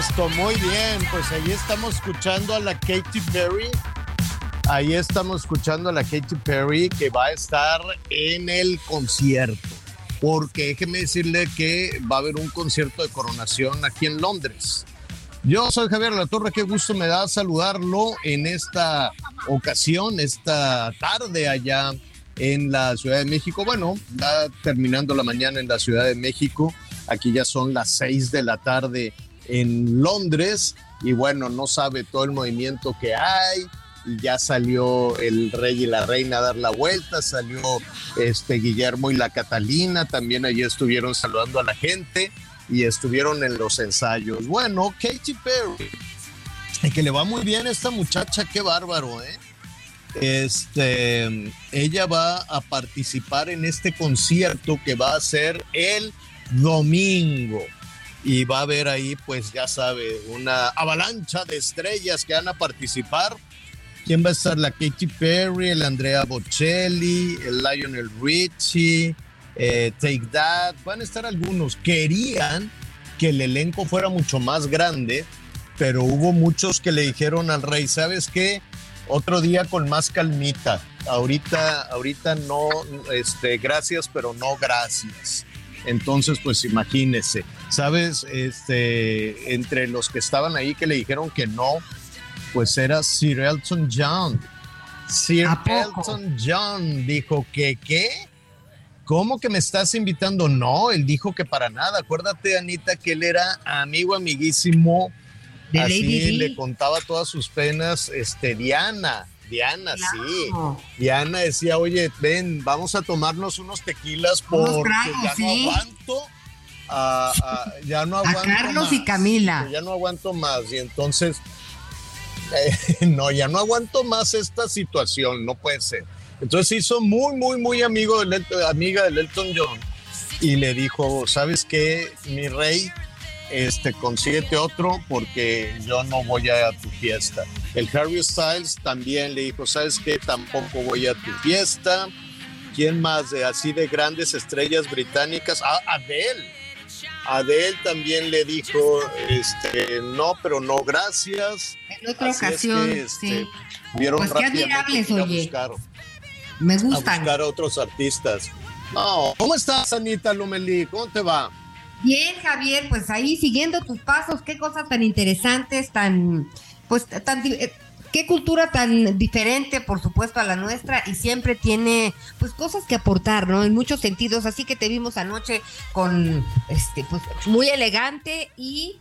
Listo, muy bien. Pues ahí estamos escuchando a la Katy Perry. Ahí estamos escuchando a la Katy Perry que va a estar en el concierto. Porque déjeme decirle que va a haber un concierto de coronación aquí en Londres. Yo soy Javier La Torre, qué gusto me da saludarlo en esta ocasión, esta tarde allá en la Ciudad de México. Bueno, ya terminando la mañana en la Ciudad de México. Aquí ya son las seis de la tarde en Londres y bueno, no sabe todo el movimiento que hay. Y ya salió el rey y la reina a dar la vuelta, salió este Guillermo y la Catalina, también allí estuvieron saludando a la gente y estuvieron en los ensayos. Bueno, Katy Perry, y que le va muy bien a esta muchacha, qué bárbaro, ¿eh? Este, ella va a participar en este concierto que va a ser el domingo y va a haber ahí, pues ya sabe, una avalancha de estrellas que van a participar. ¿Quién va a estar? La Katy Perry, el Andrea Bocelli, el Lionel Richie, eh, Take That. Van a estar algunos. Querían que el elenco fuera mucho más grande, pero hubo muchos que le dijeron al rey, ¿sabes qué? Otro día con más calmita. Ahorita, ahorita no, este, gracias, pero no gracias. Entonces, pues imagínese, ¿sabes? Este, entre los que estaban ahí que le dijeron que no, pues era Sir Elton John. Sir. Elton John dijo que, ¿qué? ¿Cómo que me estás invitando? No, él dijo que para nada. Acuérdate, Anita, que él era amigo amiguísimo. De Así Lady le contaba todas sus penas, este, Diana. Diana, sí. Diana decía, oye, ven, vamos a tomarnos unos tequilas Unos porque tragos, ya sí. no aguanto. a- a- ya no aguanto Carlos y Camila. Ya no aguanto más. Y entonces, eh, no, ya no aguanto más esta situación, no puede ser. Entonces se hizo muy, muy, muy amigo del, El- amiga del Elton John y le dijo, ¿sabes qué, mi rey? Este, consíguete otro porque yo no voy a tu fiesta. El Harry Styles también le dijo, ¿sabes qué? Tampoco voy a tu fiesta. ¿Quién más de así de grandes estrellas británicas? Ah, Adele. Adele también le dijo, este, no, pero no, gracias. En otra Así es ocasión, que, este, sí. Vieron Pues rápidamente que a oye. buscar, Me a gustan. buscar a otros artistas. No, ¿cómo estás, Anita Lomelí? ¿Cómo te va? Bien, Javier, pues ahí siguiendo tus pasos, qué cosas tan interesantes, tan, pues, tan, eh, qué cultura tan diferente, por supuesto, a la nuestra y siempre tiene, pues, cosas que aportar, ¿no? En muchos sentidos. Así que te vimos anoche con, este, pues, muy elegante y,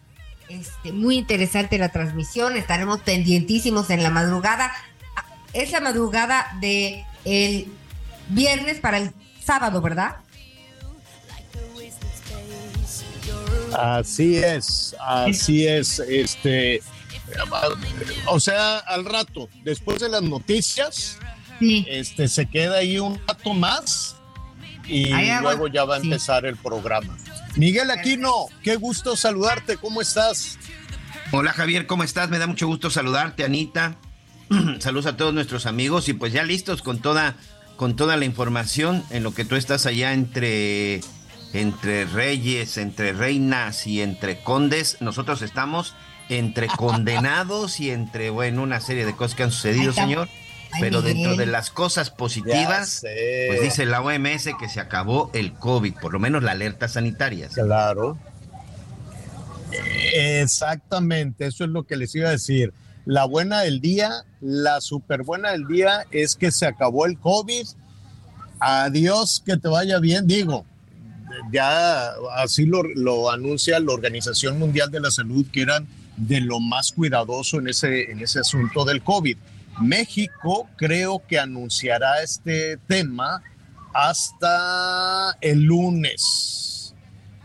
este, muy interesante la transmisión. Estaremos pendientísimos en la madrugada. Ah, Es la madrugada de el viernes para el sábado, ¿verdad? Así es, así es, este, o sea, al rato, después de las noticias, Sí. este, se queda ahí un rato más y luego ya va a sí. empezar el programa. Miguel Aquino, qué gusto saludarte, ¿cómo estás? Hola Javier, ¿cómo estás? Me da mucho gusto saludarte, Anita. Saludos a todos nuestros amigos y pues ya listos con toda, con toda la información en lo que tú estás allá entre, entre reyes, entre reinas y entre condes. Nosotros estamos entre condenados y entre, bueno, una serie de cosas que han sucedido, señor. Pero dentro de las cosas positivas, pues dice la OMS que se acabó el COVID, por lo menos la alerta sanitaria. Claro. Exactamente, eso es lo que les iba a decir. La buena del día, la super buena del día es que se acabó el COVID. Adiós, que te vaya bien. Digo, ya así lo, lo anuncia la Organización Mundial de la Salud, que eran de lo más cuidadoso en ese, en ese asunto del COVID. México creo que anunciará este tema hasta el lunes,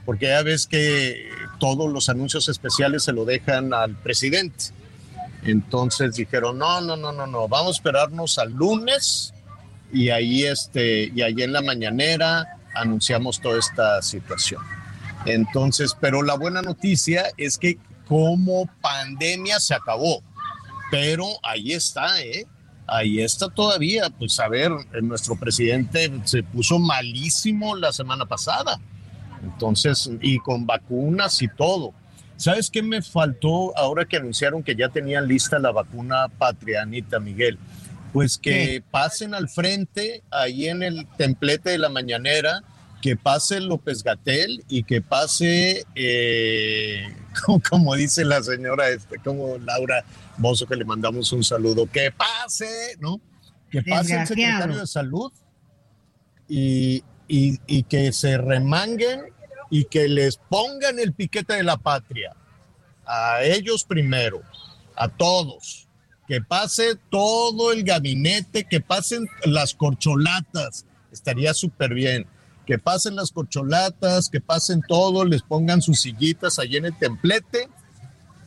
porque ya ves que todos los anuncios especiales se lo dejan al presidente. Entonces dijeron, no, no, no, no, no, vamos a esperarnos al lunes y ahí, este, y ahí en la mañanera anunciamos toda esta situación. Entonces, pero la buena noticia es que como pandemia se acabó pero ahí está, ¿eh? Ahí está todavía. Pues a ver, nuestro presidente se puso malísimo la semana pasada. Entonces, y con vacunas y todo. ¿Sabes qué me faltó ahora que anunciaron que ya tenían lista la vacuna Patrianita, Miguel? Pues que pasen al frente ahí en el templete de la mañanera, que pase López Gatel y que pase, eh, como, como dice la señora, este, como Laura Bozo, que le mandamos un saludo, que pase, ¿no? Que pase el secretario de salud y, y, y que se remanguen y que les pongan el piquete de la patria. A ellos primero, a todos. Que pase todo el gabinete, que pasen las corcholatas. Estaría súper bien. Que pasen las corcholatas, que pasen todo, les pongan sus sillitas allí en el templete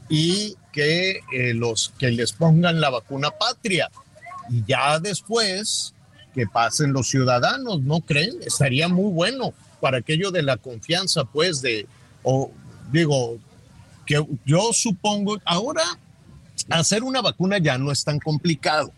y que, eh, los, que les pongan la vacuna patria. Y ya después que pasen los ciudadanos, ¿no creen? Estaría muy bueno para aquello de la confianza, pues, de, o digo, que yo supongo, ahora hacer una vacuna ya no es tan complicado,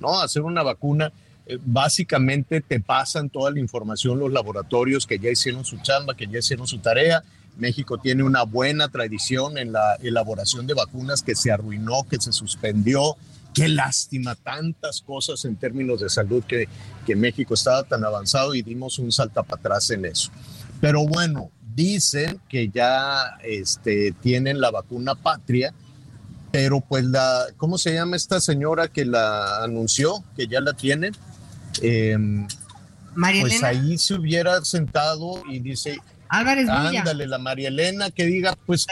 ¿no? Hacer una vacuna, eh, básicamente te pasan toda la información los laboratorios que ya hicieron su chamba, que ya hicieron su tarea. México tiene una buena tradición en la elaboración de vacunas que se arruinó, que se suspendió. Qué lástima, tantas cosas en términos de salud que, que México estaba tan avanzado y dimos un salta para atrás en eso. Pero bueno, dicen que ya este, tienen la vacuna patria, pero pues la, ¿cómo se llama esta señora que la anunció, que ya la tienen? Eh, María pues Elena ahí se hubiera sentado y dice, Álvarez Villa, ándale, la María Elena que diga, pues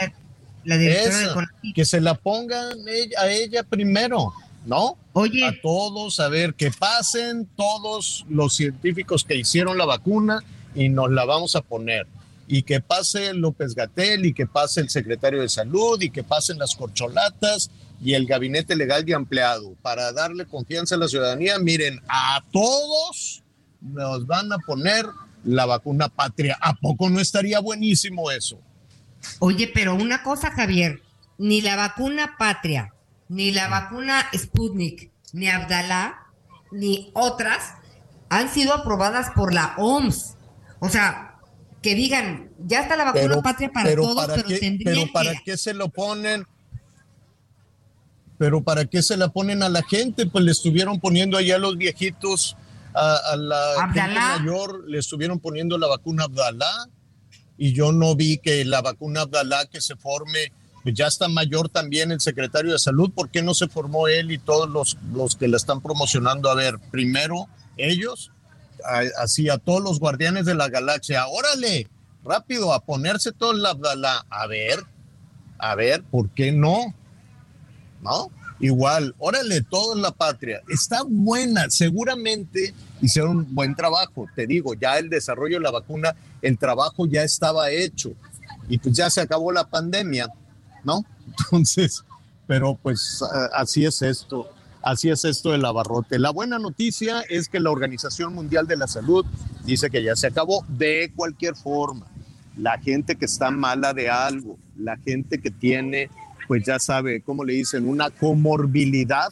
la esa, CONACYT. que se la pongan a ella primero, ¿no? Oye. A todos, a ver, que pasen todos los científicos que hicieron la vacuna y nos la vamos a poner. Y que pase López Gatel y que pase el secretario de salud y que pasen las corcholatas y el gabinete legal de empleado para darle confianza a la ciudadanía. Miren, a todos nos van a poner la vacuna patria. ¿A poco no estaría buenísimo eso? Oye, pero una cosa, Javier, ni la vacuna Patria, ni la vacuna Sputnik, ni Abdalá, ni otras han sido aprobadas por la OMS. O sea, que digan, ya está la vacuna Patria para todos, para pero qué, tendrían pero para que... qué se lo ponen pero para qué se la ponen a la gente pues le estuvieron poniendo allá a los viejitos a, a la gente mayor le estuvieron poniendo la vacuna Abdalá. Y yo no vi que la vacuna Abdalá que se forme pues ya está mayor también el secretario de salud. ¿por qué no se formó él y todos los, los que la están promocionando a ver primero ellos así a todos los guardianes de la galaxia, órale, rápido, a ponerse todo la Abdalá. A ver, a ver, ¿por qué no? ¿No? Igual, órale, todo en la patria. Está buena, seguramente hicieron un buen trabajo. Te digo, ya el desarrollo de la vacuna, el trabajo ya estaba hecho. Y pues ya se acabó la pandemia, ¿no? Entonces, pero pues así es esto. Así es esto del abarrote. La buena noticia es que la Organización Mundial de la Salud dice que ya se acabó de cualquier forma. La gente que está mala de algo, la gente que tiene pues ya sabe, ¿cómo le dicen? Una comorbilidad,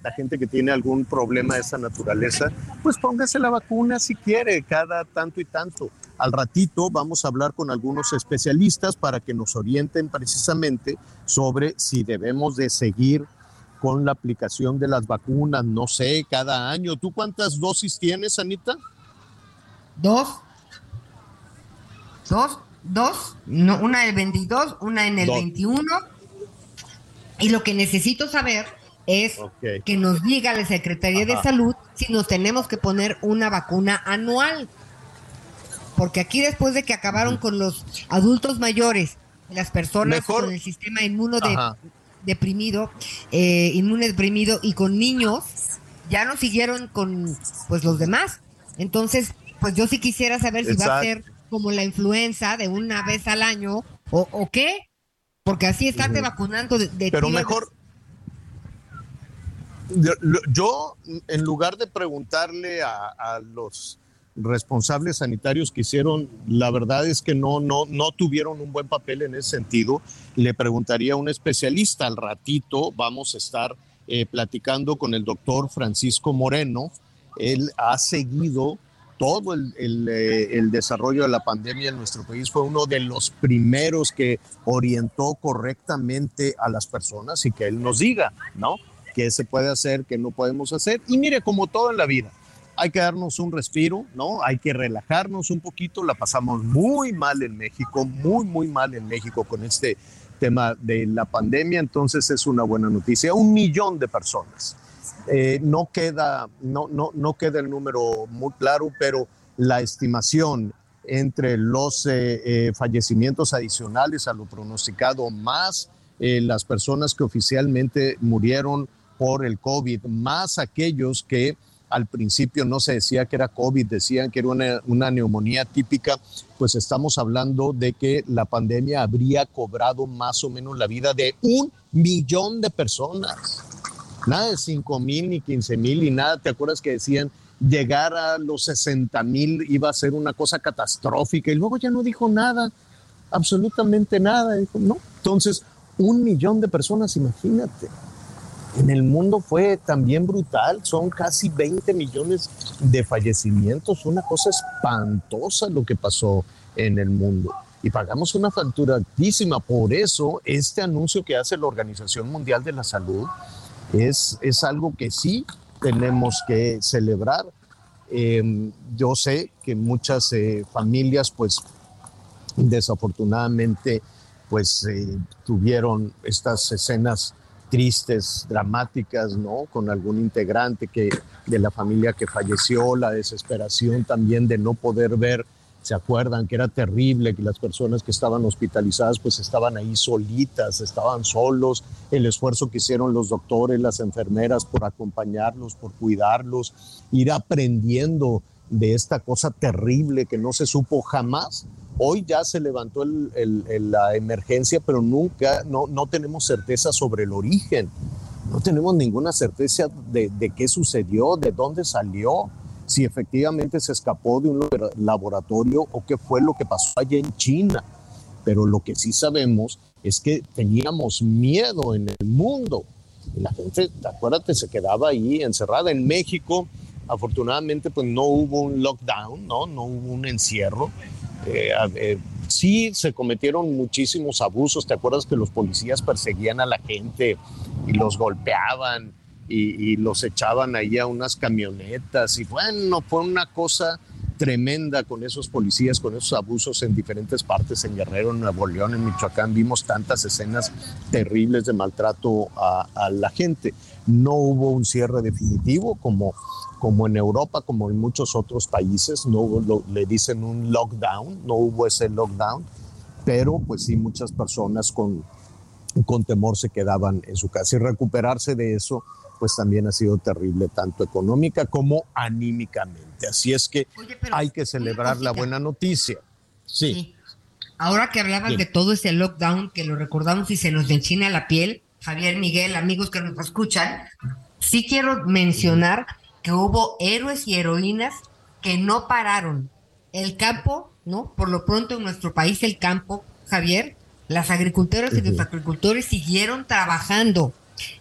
la gente que tiene algún problema de esa naturaleza, pues póngase la vacuna si quiere, cada tanto y tanto. Al ratito vamos a hablar con algunos especialistas para que nos orienten precisamente sobre si debemos de seguir con la aplicación de las vacunas, no sé, cada año. ¿Tú cuántas dosis tienes, Anita? Dos. Dos, dos. No, una el 22, una en el Dos. 21. Y lo que necesito saber es que nos diga la Secretaría de. Salud si nos tenemos que poner una vacuna anual. Porque aquí después de que acabaron con los adultos mayores, las personas Mejor- con el sistema inmuno de-. Deprimido, eh, inmune deprimido y con niños, ya no siguieron con pues los demás. Entonces, pues yo sí quisiera saber si va a ser como la influenza de una vez al año o, o qué. Porque así estarte vacunando de, de Pero mejor, yo, en lugar de preguntarle a, a los responsables sanitarios que hicieron, la verdad es que no, no, no tuvieron un buen papel en ese sentido, le preguntaría a un especialista. Al ratito vamos a estar eh, platicando con el doctor Francisco Moreno. Él ha seguido todo el, el, eh, el desarrollo de la pandemia en nuestro país. Fue uno de los primeros que orientó correctamente a las personas y que él nos diga, ¿no? ¿Qué se puede hacer, qué no podemos hacer? Y mire, como todo en la vida, hay que darnos un respiro, ¿no? Hay que relajarnos un poquito. La pasamos muy mal en México, muy, muy mal en México con este tema de la pandemia. Entonces es una buena noticia. Un millón de personas. Eh, no, queda, no, no, no queda el número muy claro, pero la estimación entre los eh, eh, fallecimientos adicionales a lo pronosticado, más las personas que oficialmente murieron por el COVID, más aquellos que al principio no se decía que era COVID, decían que era una, neumonía típica, pues estamos hablando de que la pandemia habría cobrado más o menos la vida de un millón de personas. Nada de 5 mil ni 15 mil y nada, ¿te acuerdas que decían llegar a los 60 mil iba a ser una cosa catastrófica y luego ya no dijo nada, absolutamente nada, no. Entonces, un millón de personas, imagínate. En el mundo fue también brutal, son casi 20 millones de fallecimientos, una cosa espantosa lo que pasó en el mundo. Y pagamos una factura altísima, por eso este anuncio que hace la Organización Mundial de la Salud es, es algo que sí tenemos que celebrar. Eh, yo sé que muchas eh, familias pues desafortunadamente pues eh, tuvieron estas escenas tristes, dramáticas, ¿no? Con algún integrante que, de la familia que falleció, la desesperación también de no poder ver, se acuerdan que era terrible que las personas que estaban hospitalizadas pues estaban ahí solitas, estaban solos, el esfuerzo que hicieron los doctores, las enfermeras por acompañarlos, por cuidarlos, ir aprendiendo de esta cosa terrible que no se supo jamás. Hoy ya se levantó la emergencia, pero nunca, no, no tenemos certeza sobre el origen. No tenemos ninguna certeza de, de, qué sucedió, de dónde salió, si efectivamente se escapó de un laboratorio o qué fue lo que pasó allá en China. Pero lo que sí sabemos es que teníamos miedo en el mundo. La gente, acuérdate, se quedaba ahí encerrada en México. Afortunadamente, pues no hubo un lockdown, no, no hubo un encierro. Eh, eh, sí se cometieron muchísimos abusos. ¿Te acuerdas que los policías perseguían a la gente y los golpeaban y, los echaban ahí a unas camionetas? Y bueno, fue una cosa tremenda con esos policías, con esos abusos en diferentes partes, en Guerrero, en Nuevo León, en Michoacán. Vimos tantas escenas terribles de maltrato a la gente. No hubo un cierre definitivo como como en Europa, como en muchos otros países, no hubo, lo, le dicen un lockdown, no hubo ese lockdown, pero pues sí muchas personas con, con temor se quedaban en su casa y recuperarse de eso pues también ha sido terrible, tanto económica como anímicamente. Así es que Oye, hay que celebrar la buena noticia. Sí. Sí. Ahora que hablabas de todo ese lockdown, que lo recordamos y se nos enchina la piel, Javier, Miguel, amigos que nos escuchan, sí quiero mencionar que hubo héroes y heroínas que no pararon. El campo, ¿no? Por lo pronto en nuestro país el campo, Javier, Las agricultoras y los agricultores siguieron trabajando.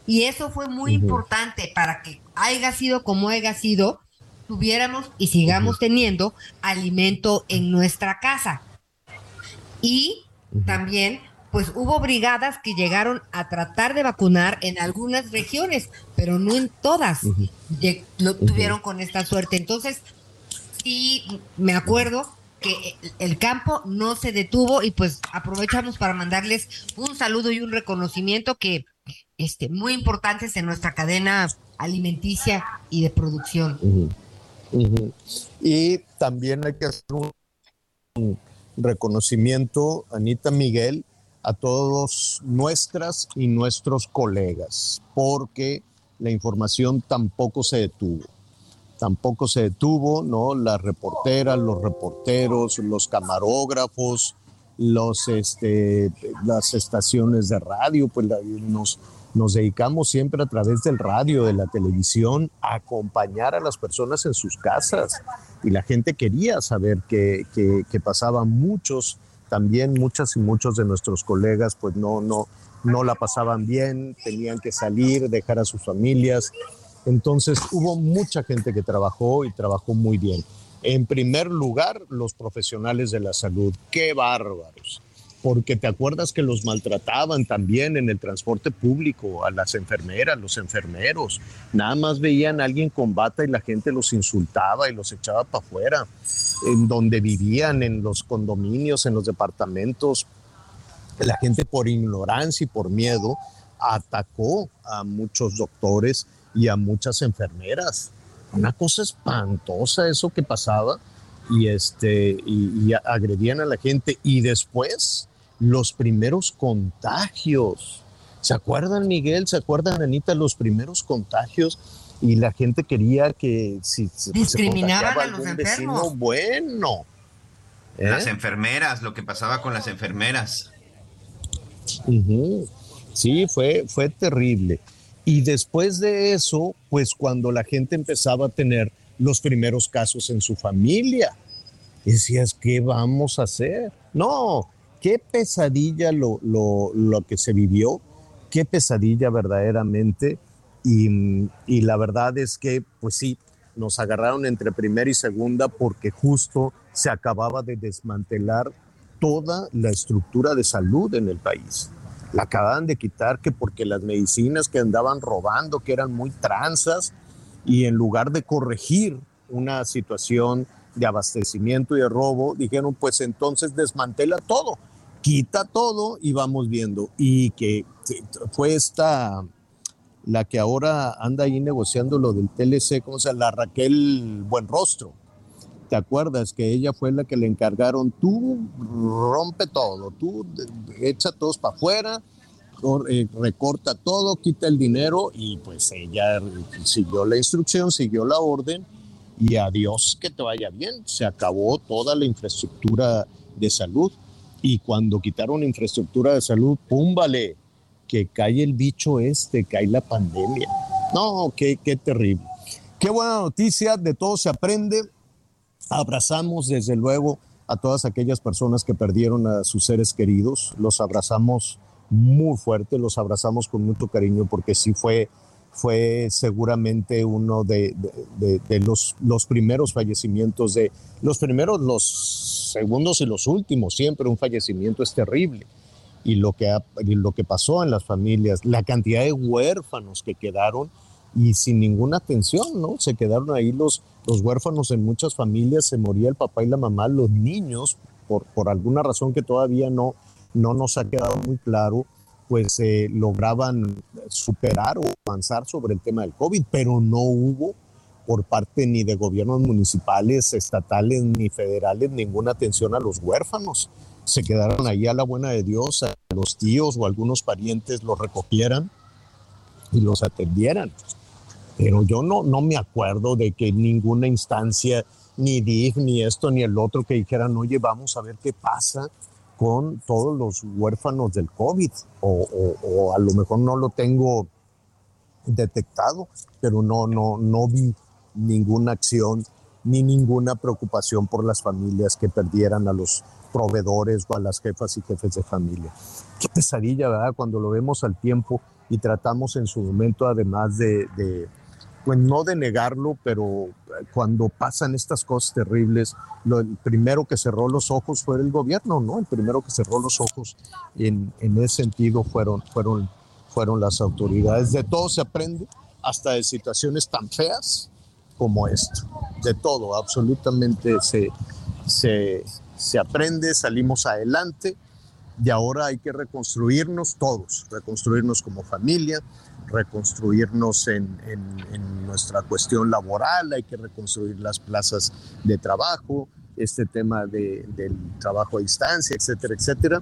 Y eso fue muy importante para que haya sido como haya sido, tuviéramos y sigamos teniendo alimento en nuestra casa. Y también, pues hubo brigadas que llegaron a tratar de vacunar en algunas regiones, pero no en todas. Lo tuvieron con esta suerte. Entonces, sí, me acuerdo que el- campo no se detuvo y pues aprovechamos para mandarles un saludo y un reconocimiento que este muy importantes en nuestra cadena alimenticia y de producción. Y también hay que hacer un reconocimiento, Anita Miguel, a todos nuestras y nuestros colegas, porque la información tampoco se detuvo. Tampoco se detuvo, ¿no? Las reporteras, los reporteros, los camarógrafos, los, este, las estaciones de radio, pues nos, nos dedicamos siempre a través del radio, de la televisión, a acompañar a las personas en sus casas. Y la gente quería saber que, que, que pasaban muchos, también muchas y muchos de nuestros colegas, pues no, no, no la pasaban bien, tenían que salir, dejar a sus familias. Entonces hubo mucha gente que trabajó y trabajó muy bien. En primer lugar, los profesionales de la salud. Qué bárbaros. Porque te acuerdas que los maltrataban también en el transporte público, a las enfermeras, los enfermeros. Nada más veían a alguien con bata y la gente los insultaba y los echaba para afuera. En donde vivían, en los condominios, en los departamentos, la gente por ignorancia y por miedo atacó a muchos doctores y a muchas enfermeras. Una cosa espantosa eso que pasaba y este y, y agredían a la gente y después los primeros contagios. ¿Se acuerdan Miguel? ¿Se acuerdan Anita los primeros contagios? Y la gente quería que si se Discriminaban a los enfermos. vecino, bueno. ¿Eh? Las enfermeras, lo que pasaba con las enfermeras. Sí, fue, fue terrible. Y después de eso, pues cuando la gente empezaba a tener los primeros casos en su familia, decías, ¿qué vamos a hacer? No, qué pesadilla lo, lo, lo que se vivió, qué pesadilla verdaderamente. Y, y la verdad es que, pues sí, nos agarraron entre primera y segunda porque justo se acababa de desmantelar toda la estructura de salud en el país. La acababan de quitar que porque las medicinas que andaban robando, que eran muy tranzas, y en lugar de corregir una situación de abastecimiento y de robo, dijeron, pues entonces desmantela todo, quita todo y vamos viendo. Y que fue esta, la que ahora anda ahí negociando lo del TLC, ¿cómo se llama? La Raquel Buenrostro. ¿Te acuerdas que ella fue la que le encargaron? Tú rompe todo, tú echa todos para afuera, eh, recorta todo, quita el dinero y pues ella siguió la instrucción, siguió la orden y adiós que te vaya bien. Se acabó toda la infraestructura de salud y cuando quitaron infraestructura de salud, púmbale, que cae el bicho este, cae la pandemia. No, qué, qué terrible. Qué buena noticia, de todo se aprende. Abrazamos desde luego a todas aquellas personas que perdieron a sus seres queridos. Los abrazamos muy fuerte, los abrazamos con mucho cariño porque sí fue, fue seguramente uno de, los, los primeros fallecimientos, de los primeros, los segundos y los últimos. Siempre un fallecimiento es terrible. Y lo que, lo que pasó en las familias, la cantidad de huérfanos que quedaron y sin ninguna atención, ¿no? Se quedaron ahí los, los huérfanos en muchas familias, se moría el papá y la mamá, los niños, por, por alguna razón que todavía no, no nos ha quedado muy claro, pues eh, lograban superar o avanzar sobre el tema del COVID, pero no hubo por parte ni de gobiernos municipales, estatales ni federales ninguna atención a los huérfanos. Se quedaron ahí a la buena de Dios, a los tíos o algunos parientes los recogieran y los atendieran. Pero yo no, no me acuerdo de que ninguna instancia, ni DIF, ni esto, ni el otro, que dijeran, oye, vamos a ver qué pasa con todos los huérfanos del COVID. O, o- o a lo mejor no lo tengo detectado, pero no, no, no vi ninguna acción ni ninguna preocupación por las familias que perdieran a los proveedores o a las jefas y jefes de familia. Qué pesadilla, ¿verdad? Cuando lo vemos al tiempo y tratamos en su momento, además de, de pues no de negarlo, pero cuando pasan estas cosas terribles, lo, el primero que cerró los ojos fue el gobierno, ¿no? El primero que cerró los ojos en, en ese sentido fueron, fueron, fueron las autoridades. De todo se aprende, hasta de situaciones tan feas como esto. De todo, absolutamente se, se, se aprende, salimos adelante y ahora hay que reconstruirnos todos, reconstruirnos como familia, reconstruirnos en, en- nuestra cuestión laboral, hay que reconstruir las plazas de trabajo, este tema de- del trabajo a distancia, etcétera, etcétera,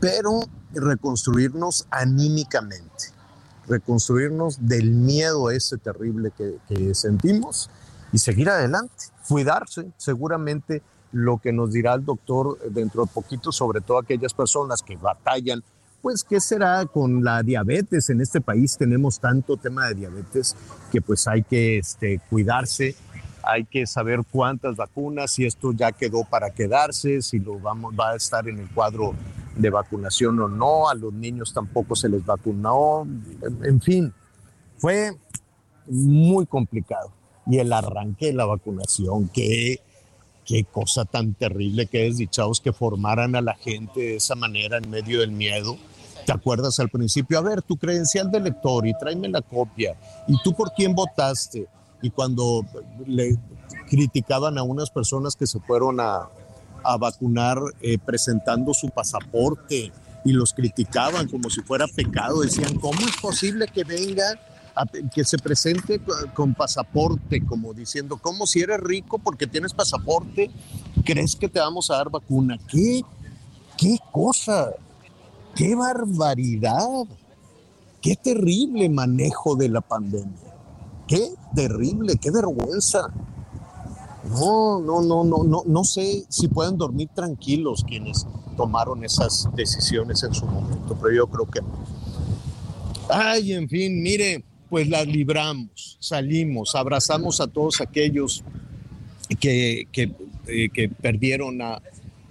pero reconstruirnos anímicamente, reconstruirnos del miedo ese terrible que, que sentimos y seguir adelante, cuidarse, seguramente lo que nos dirá el doctor dentro de poquito, sobre todo aquellas personas que batallan, pues qué será con la diabetes en este país, tenemos tanto tema de diabetes que pues hay que este, cuidarse, hay que saber cuántas vacunas, si esto ya quedó para quedarse, si lo vamos, va a estar en el cuadro de vacunación o no, a los niños tampoco se les vacunó, en, fin, fue muy complicado. Y el arranque de la vacunación, qué, qué cosa tan terrible, qué desdichados que formaran a la gente de esa manera en medio del miedo. ¿Te acuerdas al principio? A ver, tu credencial de lector y tráeme la copia. ¿Y tú por quién votaste? Y cuando le criticaban a unas personas que se fueron a, a vacunar eh, presentando su pasaporte y los criticaban como si fuera pecado, decían, ¿cómo es posible que venga, a- que se presente co- con pasaporte, como diciendo, ¿cómo si eres rico porque tienes pasaporte, crees que te vamos a dar vacuna? ¿Qué? ¿Qué cosa? ¡Qué barbaridad! ¡Qué terrible manejo de la pandemia! ¡Qué terrible! ¡Qué vergüenza! No, no, no, no, no, no sé si pueden dormir tranquilos quienes tomaron esas decisiones en su momento, pero yo creo que no. Ay, en fin, mire, pues las libramos, salimos, abrazamos a todos aquellos que, que, eh, que perdieron a,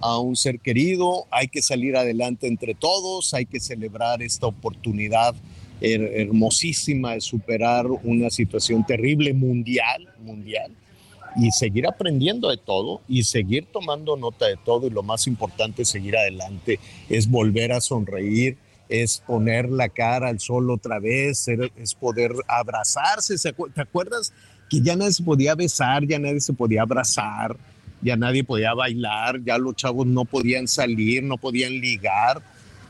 a un ser querido, hay que salir adelante entre todos, hay que celebrar esta oportunidad her- hermosísima de superar una situación terrible mundial, mundial, y seguir aprendiendo de todo y seguir tomando nota de todo y lo más importante, seguir adelante, es volver a sonreír, es poner la cara al sol otra vez, es poder abrazarse. ¿Se acu- ¿Te acuerdas que ya nadie se podía besar, ya nadie se podía abrazar, ya nadie podía bailar, ya los chavos no podían salir, no podían ligar?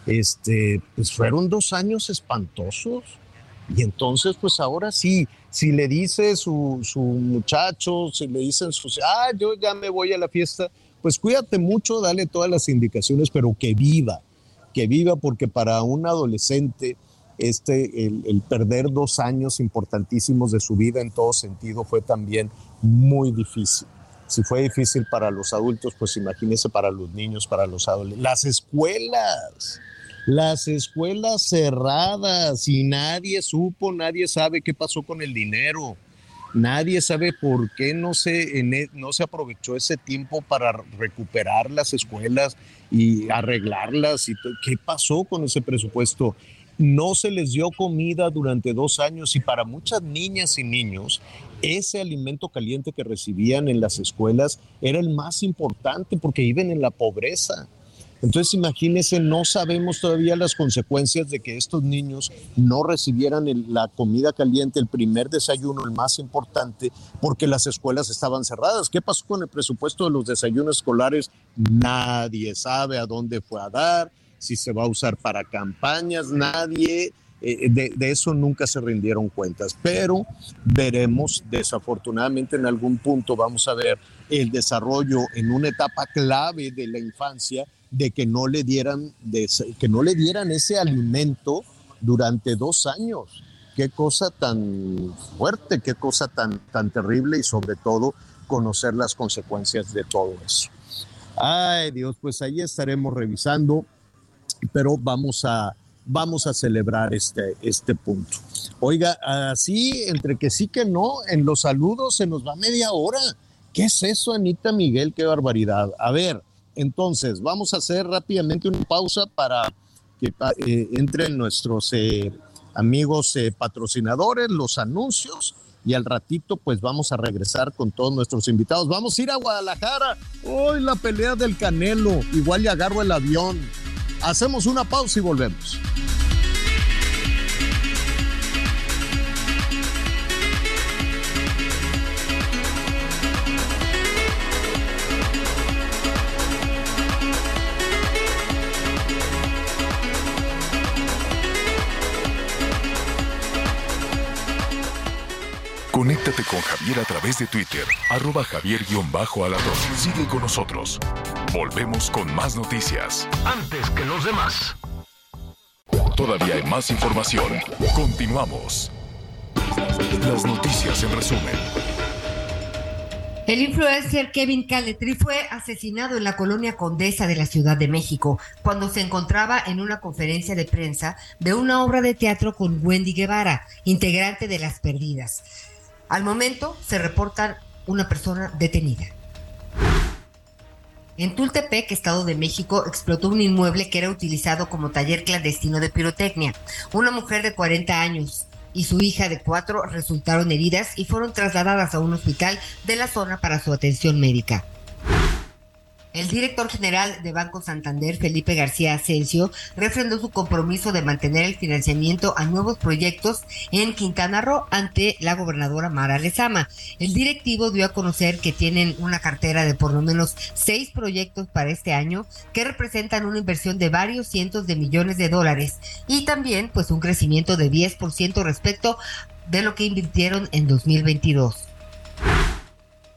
Este, pues fueron dos años espantosos. Y entonces, pues ahora sí, si le dice su, su muchacho, si le dicen sus, ah, yo ya me voy a la fiesta, pues cuídate mucho, dale todas las indicaciones, pero que viva, que viva, porque para un adolescente, este, el, el perder dos años importantísimos de su vida en todo sentido fue también muy difícil. Si fue difícil para los adultos, pues imagínese para los niños, para los adolescentes. Las escuelas, las escuelas cerradas y nadie supo, nadie sabe qué pasó con el dinero. Nadie sabe por qué no se, e- no se aprovechó ese tiempo para recuperar las escuelas y arreglarlas. Y ¿Qué pasó con ese presupuesto? No se les dio comida durante dos años y para muchas niñas y niños ese alimento caliente que recibían en las escuelas era el más importante porque viven en la pobreza. Entonces, imagínense, no sabemos todavía las consecuencias de que estos niños no recibieran la comida caliente, el primer desayuno, el más importante, porque las escuelas estaban cerradas. ¿Qué pasó con el presupuesto de los desayunos escolares? Nadie sabe a dónde fue a dar, si se va a usar para campañas, nadie. eh, de, de eso nunca se rindieron cuentas, pero veremos, desafortunadamente en algún punto vamos a ver el desarrollo en una etapa clave de la infancia de que no le dieran, que no le dieran ese alimento durante dos años. Qué cosa tan fuerte, qué cosa tan, tan terrible y sobre todo conocer las consecuencias de todo eso. Ay Dios, pues ahí estaremos revisando, pero vamos a, vamos a celebrar este, este punto. Oiga, así, entre que sí que no, en los saludos se nos va media hora. ¿Qué es eso, Anita Miguel? Qué barbaridad. A ver, entonces, vamos a hacer rápidamente una pausa para que eh, entren nuestros eh, amigos eh, patrocinadores, los anuncios, y al ratito pues vamos a regresar con todos nuestros invitados. Vamos a ir a Guadalajara. Hoy la pelea del Canelo. Igual ya agarro el avión. Hacemos una pausa y volvemos. Conéctate con Javier a través de Twitter, arroba javier-alatón. Sigue con nosotros. Volvemos con más noticias. Antes que los demás. Todavía hay más información. Continuamos. Las noticias en resumen. El influencer Kevin Caletri fue asesinado en la colonia Condesa de la Ciudad de México cuando se encontraba en una conferencia de prensa de una obra de teatro con Wendy Guevara, integrante de Las Perdidas. Al momento se reporta una persona detenida. En Tultepec, Estado de México, explotó un inmueble que era utilizado como taller clandestino de pirotecnia. Una mujer de 40 años y su hija de 4 resultaron heridas y fueron trasladadas a un hospital de la zona para su atención médica. El director general de Banco Santander, Felipe García Asensio, refrendó su compromiso de mantener el financiamiento a nuevos proyectos en Quintana Roo ante la gobernadora Mara Lezama. El directivo dio a conocer que tienen una cartera de por lo menos seis proyectos para este año que representan una inversión de varios cientos de millones de dólares y también pues un crecimiento de 10% respecto de lo que invirtieron en 2022.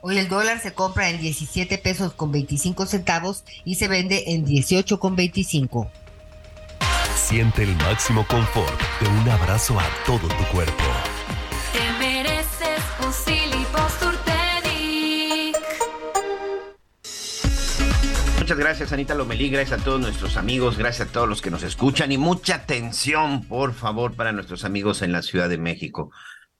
Hoy el dólar se compra en 17 pesos con 25 centavos y se vende en 18 con 25. Siente el máximo confort de un abrazo a todo tu cuerpo. Te mereces un Silly Posturpedic. Muchas gracias, Anita Lomelí. Gracias a todos nuestros amigos. Gracias a todos los que nos escuchan. Y mucha atención, por favor, para nuestros amigos en la Ciudad de México.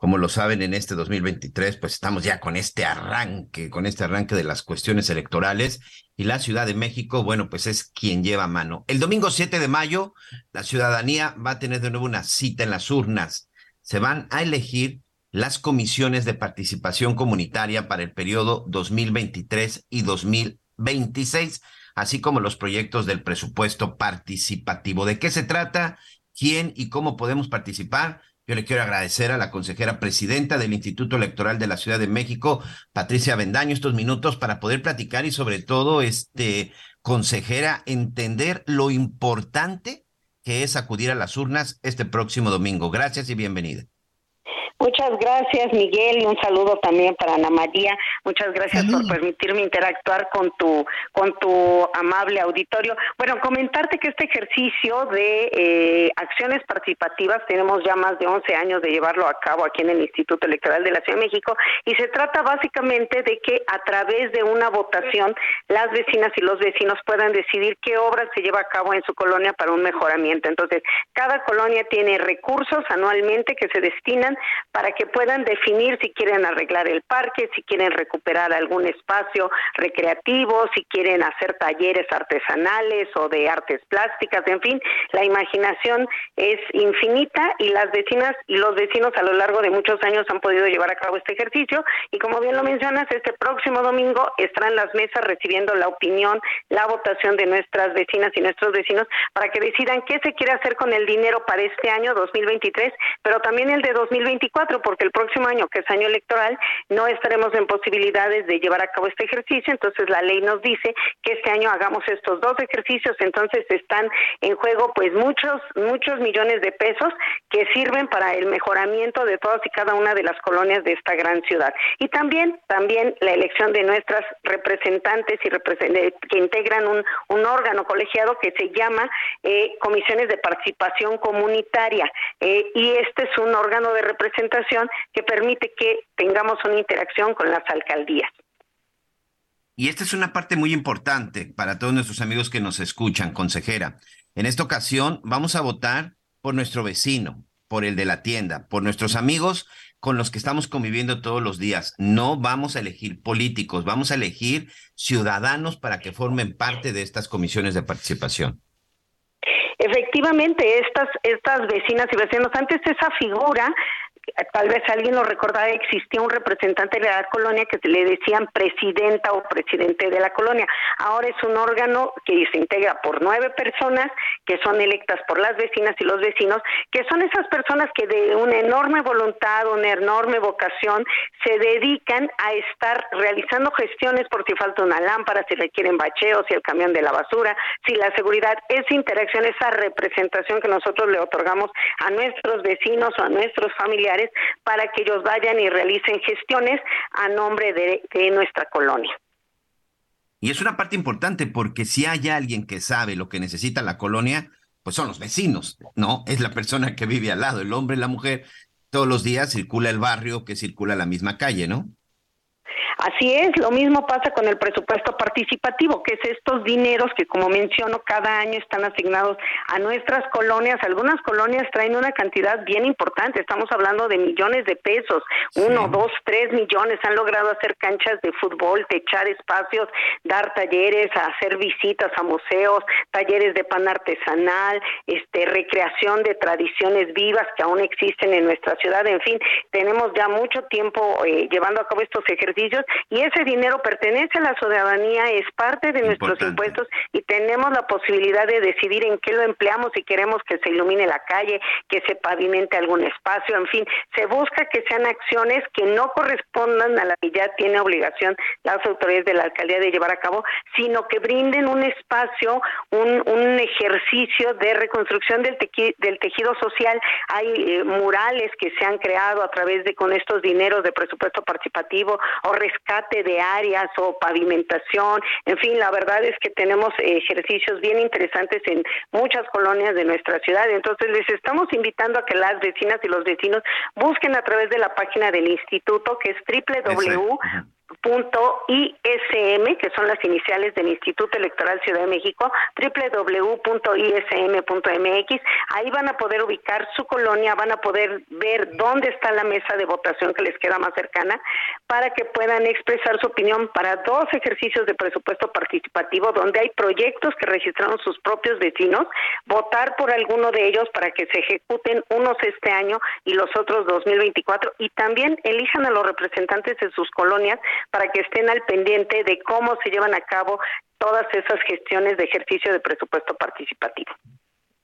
Como lo saben, en este 2023, pues estamos ya con este arranque, con este arranque de las cuestiones electorales. Y la Ciudad de México, bueno, pues es quien lleva mano. El domingo 7 de mayo, la ciudadanía va a tener de nuevo una cita en las urnas. Se van a elegir las comisiones de participación comunitaria para el periodo 2023 y 2026, así como los proyectos del presupuesto participativo. ¿De qué se trata? ¿Quién y cómo podemos participar? Yo le quiero agradecer a la consejera presidenta del Instituto Electoral de la Ciudad de México, Patricia Bendaño, estos minutos para poder platicar y sobre todo, este, consejera, entender lo importante que es acudir a las urnas este próximo domingo. Gracias y bienvenida. Muchas gracias, Miguel, y un saludo también para Ana María. Muchas gracias por permitirme interactuar con tu con tu amable auditorio. Bueno, comentarte que este ejercicio de eh, acciones participativas tenemos ya más de 11 años de llevarlo a cabo aquí en el Instituto Electoral de la Ciudad de México y se trata básicamente de que a través de una votación las vecinas y los vecinos puedan decidir qué obras se lleva a cabo en su colonia para un mejoramiento. Entonces, cada colonia tiene recursos anualmente que se destinan para que puedan definir si quieren arreglar el parque, si quieren recuperar algún espacio recreativo, si quieren hacer talleres artesanales o de artes plásticas, en fin, la imaginación es infinita y las vecinas y los vecinos a lo largo de muchos años han podido llevar a cabo este ejercicio. Y como bien lo mencionas, este próximo domingo estarán las mesas recibiendo la opinión, la votación de nuestras vecinas y nuestros vecinos para que decidan qué se quiere hacer con el dinero para este año 2023, pero también el de 2024, porque el próximo año, que es año electoral, no estaremos en posibilidades de llevar a cabo este ejercicio, entonces la ley nos dice que este año hagamos estos dos ejercicios, entonces están en juego pues muchos, muchos millones de pesos que sirven para el mejoramiento de todas y cada una de las colonias de esta gran ciudad. Y también, también la elección de nuestras representantes y represen- eh, que integran un, un órgano colegiado que se llama eh, Comisiones de Participación Comunitaria. Eh, y este es un órgano de representación que permite que tengamos una interacción con las alcaldías. Y esta es una parte muy importante para todos nuestros amigos que nos escuchan, consejera. En esta ocasión vamos a votar por nuestro vecino, por el de la tienda, por nuestros amigos con los que estamos conviviendo todos los días. No vamos a elegir políticos, vamos a elegir ciudadanos para que formen parte de estas comisiones de participación. Efectivamente, estas, estas vecinas y vecinos, antes esa figura tal vez alguien lo recordará, existía un representante de la colonia que le decían presidenta o presidente de la colonia. Ahora es un órgano que se integra por nueve personas que son electas por las vecinas y los vecinos, que son esas personas que de una enorme voluntad, una enorme vocación, se dedican a estar realizando gestiones por si falta una lámpara, si requieren bacheo, si el camión de la basura, si la seguridad, esa interacción, esa representación que nosotros le otorgamos a nuestros vecinos o a nuestros familiares para que ellos vayan y realicen gestiones a nombre de, de nuestra colonia. Y es una parte importante porque si hay alguien que sabe lo que necesita la colonia, pues son los vecinos, ¿no? Es la persona que vive al lado, el hombre la mujer. Todos los días circula el barrio que circula la misma calle, ¿no? Así es, lo mismo pasa con el presupuesto participativo, que es estos dineros que, como menciono, cada año están asignados a nuestras colonias. Algunas colonias traen una cantidad bien importante, estamos hablando de millones de pesos, uno, dos, tres millones. Han logrado hacer canchas de fútbol, techar espacios, dar talleres, hacer visitas a museos, talleres de pan artesanal, este, recreación de tradiciones vivas que aún existen en nuestra ciudad. En fin, tenemos ya mucho tiempo eh, llevando a cabo estos ejercicios y ese dinero pertenece a la ciudadanía, es parte de nuestros impuestos y tenemos la posibilidad de decidir en qué lo empleamos si queremos que se ilumine la calle, que se pavimente algún espacio, en fin, se busca que sean acciones que no correspondan a la que ya tiene obligación las autoridades de la alcaldía de llevar a cabo, sino que brinden un espacio, un, un ejercicio de reconstrucción del, tequi- del tejido social. Hay eh, murales que se han creado a través de con estos dineros de presupuesto participativo o rescate de áreas o pavimentación. En fin, la verdad es que tenemos ejercicios bien interesantes en muchas colonias de nuestra ciudad. Entonces les estamos invitando a que las vecinas y los vecinos busquen a través de la página del instituto que es www ISM, que son las iniciales del Instituto Electoral Ciudad de México, www.ism.mx. Ahí van a poder ubicar su colonia, van a poder ver dónde está la mesa de votación que les queda más cercana, para que puedan expresar su opinión para dos ejercicios de presupuesto participativo, donde hay proyectos que registraron sus propios vecinos, votar por alguno de ellos para que se ejecuten unos este año y los otros 2024, y también elijan a los representantes de sus colonias para que estén al pendiente de cómo se llevan a cabo todas esas gestiones de ejercicio de presupuesto participativo.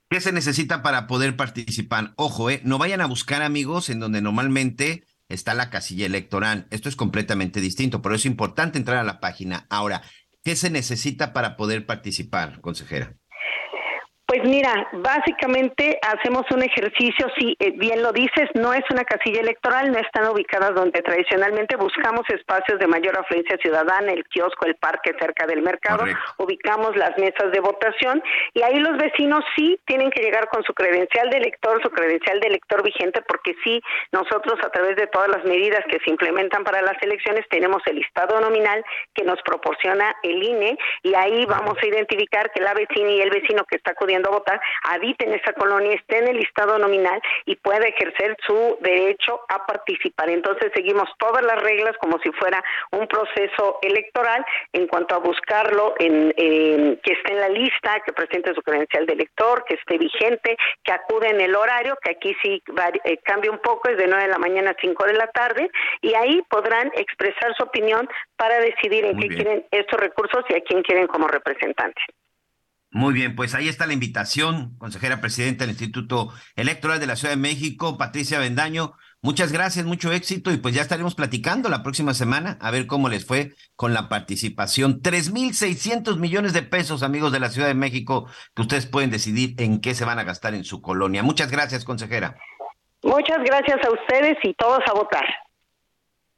¿Qué se necesita para poder participar? Ojo, eh, no vayan a buscar amigos en donde normalmente está la casilla electoral. Esto es completamente distinto, pero es importante entrar a la página. Ahora, ¿qué se necesita para poder participar, consejera? Pues mira, básicamente hacemos un ejercicio, si bien lo dices, no es una casilla electoral, no están ubicadas donde tradicionalmente buscamos espacios de mayor afluencia ciudadana, el kiosco, el parque cerca del mercado, Correcto. ubicamos las mesas de votación y ahí los vecinos sí tienen que llegar con su credencial de elector, su credencial de elector vigente, porque sí, nosotros a través de todas las medidas que se implementan para las elecciones tenemos el listado nominal que nos proporciona el INE y ahí vamos a identificar que la vecina y el vecino que está acudiendo a votar habite en esa colonia, esté en el listado nominal y pueda ejercer su derecho a participar. Entonces seguimos todas las reglas como si fuera un proceso electoral en cuanto a buscarlo, en, que esté en la lista, que presente su credencial de elector, que esté vigente, que acude en el horario, que aquí sí eh, cambia un poco, es de 9 de la mañana a 5 de la tarde, y ahí podrán expresar su opinión para decidir en Muy qué bien. quieren estos recursos y a quién quieren como representantes. Muy bien, pues ahí está la invitación, consejera presidenta del Instituto Electoral de la Ciudad de México, Patricia Bendaño. Muchas gracias, mucho éxito y pues ya estaremos platicando la próxima semana a ver cómo les fue con la participación. 3.600 millones de pesos, amigos de la Ciudad de México, que ustedes pueden decidir en qué se van a gastar en su colonia. Muchas gracias, consejera. Muchas gracias a ustedes y todos a votar.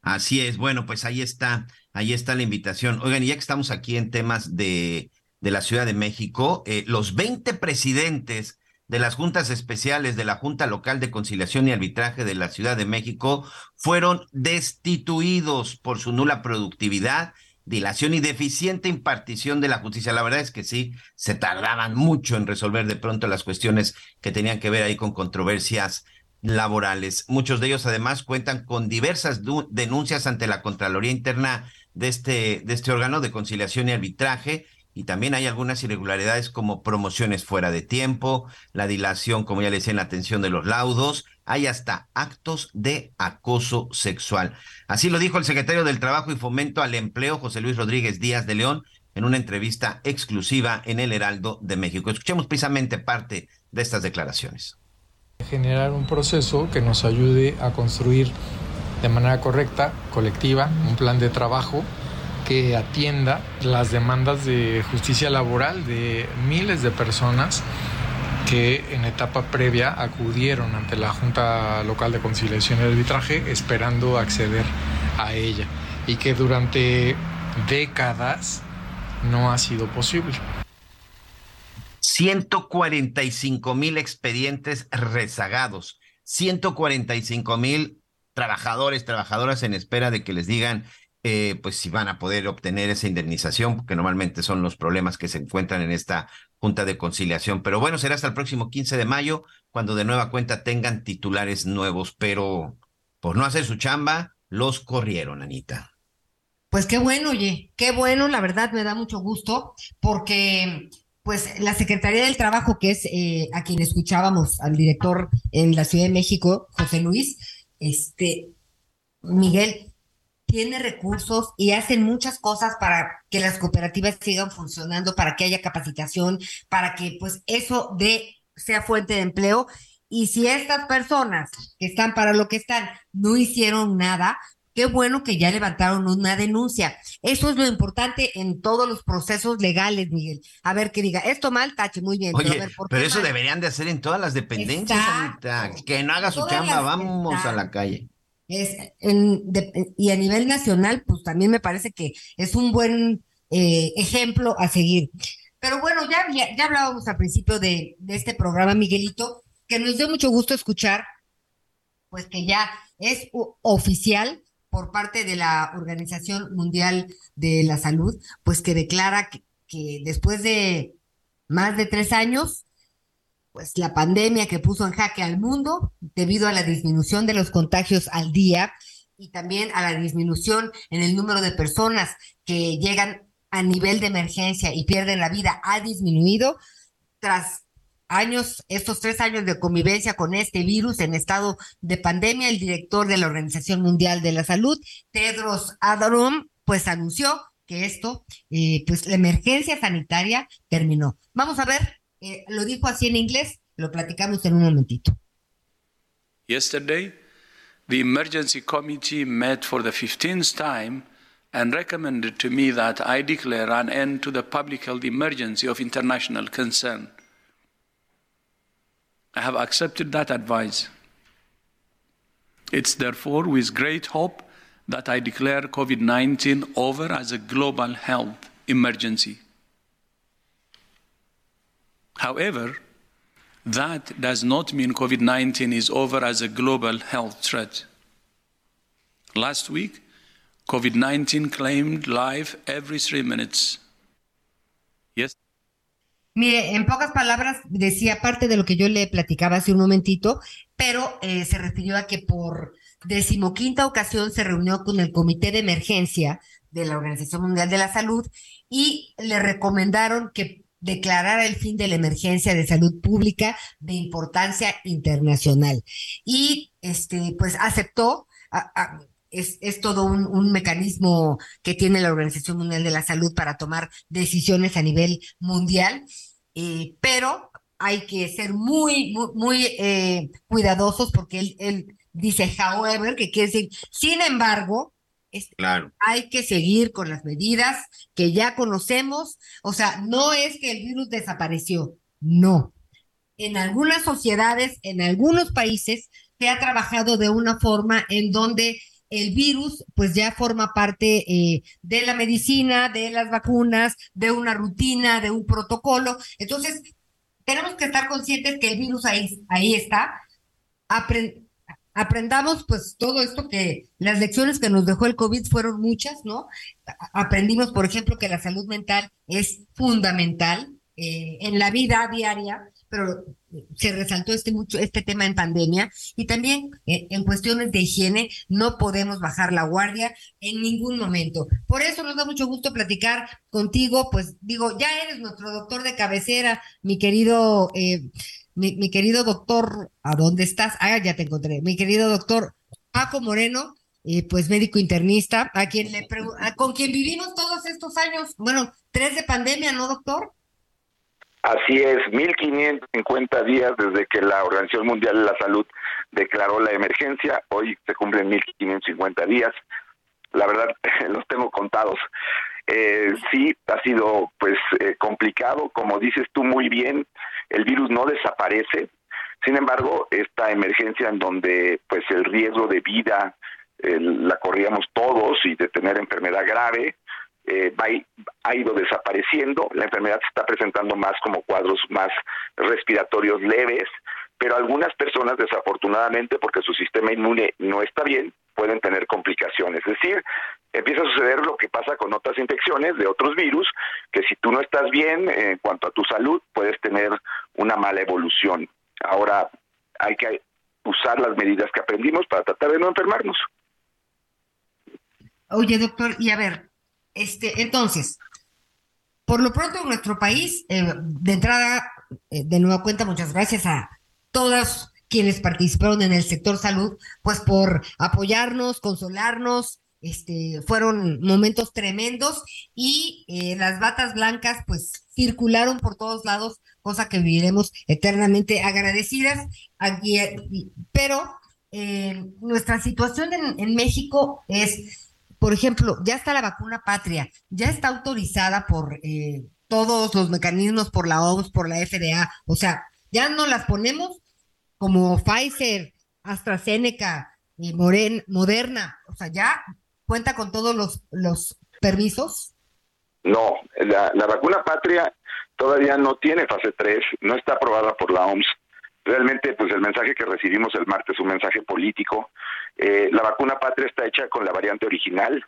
Así es, bueno, pues ahí está, ahí está la invitación. Oigan, y ya que estamos aquí en temas de, de la Ciudad de México, eh, los 20 presidentes de las juntas especiales de la Junta Local de Conciliación y Arbitraje de la Ciudad de México fueron destituidos por su nula productividad, dilación y deficiente impartición de la justicia. La verdad es que sí, se tardaban mucho en resolver de pronto las cuestiones que tenían que ver ahí con controversias laborales. Muchos de ellos además cuentan con diversas denuncias ante la Contraloría Interna de este, de este órgano de conciliación y arbitraje. Y también hay algunas irregularidades como promociones fuera de tiempo, la dilación, como ya le decía, en la atención de los laudos. Hay hasta actos de acoso sexual. Así lo dijo el secretario del Trabajo y Fomento al Empleo, José Luis Rodríguez Díaz de León, en una entrevista exclusiva en el Heraldo de México. Escuchemos precisamente parte de estas declaraciones. generar un proceso que nos ayude a construir de manera correcta, colectiva, un plan de trabajo que atienda las demandas de justicia laboral de miles de personas que en etapa previa acudieron ante la Junta Local de Conciliación y Arbitraje esperando acceder a ella y que durante décadas no ha sido posible. 145 mil expedientes rezagados, 145 mil trabajadores, trabajadoras en espera de que les digan, eh, pues si van a poder obtener esa indemnización, porque normalmente son los problemas que se encuentran en esta Junta de Conciliación. Pero bueno, será hasta el próximo 15 de mayo, cuando de nueva cuenta tengan titulares nuevos, pero por no hacer su chamba, los corrieron, Anita. Pues qué bueno, oye, qué bueno, la verdad me da mucho gusto, porque pues la Secretaría del Trabajo, que es eh, a quien escuchábamos, al director en la Ciudad de México, José Luis, este, Miguel, tiene recursos y hacen muchas cosas para que las cooperativas sigan funcionando, para que haya capacitación, para que pues eso de sea fuente de empleo. Y si estas personas que están para lo que están no hicieron nada, qué bueno que ya levantaron una denuncia. Eso es lo importante en todos los procesos legales, Miguel. A ver, que diga, esto mal, tache, muy bien. pero, a Oye, ver, ¿por pero qué eso mal? deberían de hacer en todas las dependencias. Anita. Que no haga su chamba, las- vamos a la calle. Es en- de- y a nivel nacional, pues también me parece que es un buen eh, ejemplo a seguir. Pero bueno, ya, ya, ya hablábamos al principio de, de este programa, Miguelito, que nos dio mucho gusto escuchar, pues que ya es oficial por parte de la Organización Mundial de la Salud, pues que declara que, que después de más de tres años, pues la pandemia que puso en jaque al mundo debido a la disminución de los contagios al día y también a la disminución en el número de personas que llegan a nivel de emergencia y pierden la vida ha disminuido tras años, estos tres años de convivencia con este virus en estado de pandemia, el director de la Organización Mundial de la Salud, Tedros Adhanom, pues anunció que esto, eh, pues la emergencia sanitaria terminó. Vamos a ver, eh, lo dijo así en inglés, lo platicamos en un momentito. Yesterday, the emergency committee met for the 15th time and recommended to me that I declare an end to the public health emergency of international concern. I have accepted that advice. It's therefore with great hope that I declare COVID 19 over as a global health emergency. However, that does not mean COVID 19 is over as a global health threat. Last week, COVID 19 claimed life every three minutes. Yes. Mire, en pocas palabras decía parte de lo que yo le platicaba hace un momentito, pero eh, se refirió a que por decimoquinta ocasión se reunió con el Comité de Emergencia de la Organización Mundial de la Salud y le recomendaron que declarara el fin de la emergencia de salud pública de importancia internacional. Y este, pues aceptó, es, es todo un, un mecanismo que tiene la Organización Mundial de la Salud para tomar decisiones a nivel mundial, eh, pero hay que ser muy, muy, muy, eh, cuidadosos porque él, él dice, however, que quiere decir, sin embargo, es- Claro. hay que seguir con las medidas que ya conocemos. O sea, no es que el virus desapareció, no. En algunas sociedades, en algunos países, se ha trabajado de una forma en donde el virus pues ya forma parte eh, de la medicina, de las vacunas, de una rutina, de un protocolo. Entonces, tenemos que estar conscientes que el virus ahí, ahí está. Aprendamos pues todo esto que las lecciones que nos dejó el COVID fueron muchas, ¿no? Aprendimos, por ejemplo, que la salud mental es fundamental eh, en la vida diaria, pero se resaltó este mucho este tema en pandemia y también eh, en cuestiones de higiene no podemos bajar la guardia en ningún momento. Por eso nos da mucho gusto platicar contigo, pues digo, ya eres nuestro doctor de cabecera, mi querido eh, mi, mi querido doctor, ¿a dónde estás? Ah, ya te encontré. Mi querido doctor Paco Moreno, eh, pues médico internista, a quien le con quien vivimos todos estos años, bueno, tres de pandemia, ¿no, doctor? Así es, 1.550 días desde que la Organización Mundial de la Salud declaró la emergencia. Hoy se cumplen 1.550 días. La verdad, los tengo contados. Eh, sí, ha sido pues eh, complicado, como dices tú muy bien, el virus no desaparece. Sin embargo, esta emergencia en donde pues el riesgo de vida la corríamos todos y de tener enfermedad grave, eh, va, ha ido desapareciendo, la enfermedad se está presentando más como cuadros más respiratorios leves, pero algunas personas desafortunadamente porque su sistema inmune no está bien, pueden tener complicaciones. Es decir, empieza a suceder lo que pasa con otras infecciones de otros virus, que si tú no estás bien en cuanto a tu salud, puedes tener una mala evolución. Ahora hay que usar las medidas que aprendimos para tratar de no enfermarnos. Oye, doctor, y a ver, este, entonces, por lo pronto en nuestro país, eh, de entrada, eh, de nueva cuenta, muchas gracias a todas quienes participaron en el sector salud, pues por apoyarnos, consolarnos, este, fueron momentos tremendos y eh, las batas blancas pues circularon por todos lados, cosa que viviremos eternamente agradecidas. Aquí, eh, pero eh, nuestra situación en, en México es, por ejemplo, ya está la vacuna patria, ya está autorizada por eh, todos los mecanismos, por la OMS, por la FDA, o sea, ya no las ponemos como Pfizer, AstraZeneca, Moren- Moderna, o sea, ya cuenta con todos los, los permisos. No, la, la vacuna patria todavía no tiene fase 3, no está aprobada por la OMS. Realmente, pues el mensaje que recibimos el martes es un mensaje político. Eh, la vacuna patria está hecha con la variante original.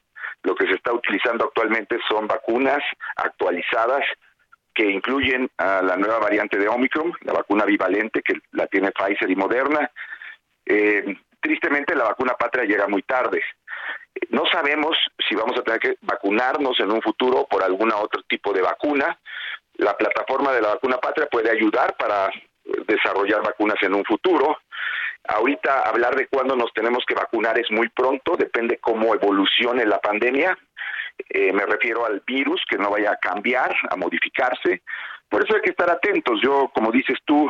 Lo que se está utilizando actualmente son vacunas actualizadas que incluyen a la nueva variante de Omicron, la vacuna bivalente que la tiene Pfizer y Moderna. Eh, tristemente, la vacuna patria llega muy tarde. No sabemos si vamos a tener que vacunarnos en un futuro por alguna otro tipo de vacuna. La plataforma de la vacuna patria puede ayudar para desarrollar vacunas en un futuro. Ahorita hablar de cuándo nos tenemos que vacunar es muy pronto, depende cómo evolucione la pandemia. Eh, me refiero al virus, que no vaya a cambiar, a modificarse. Por eso hay que estar atentos. Yo, como dices tú,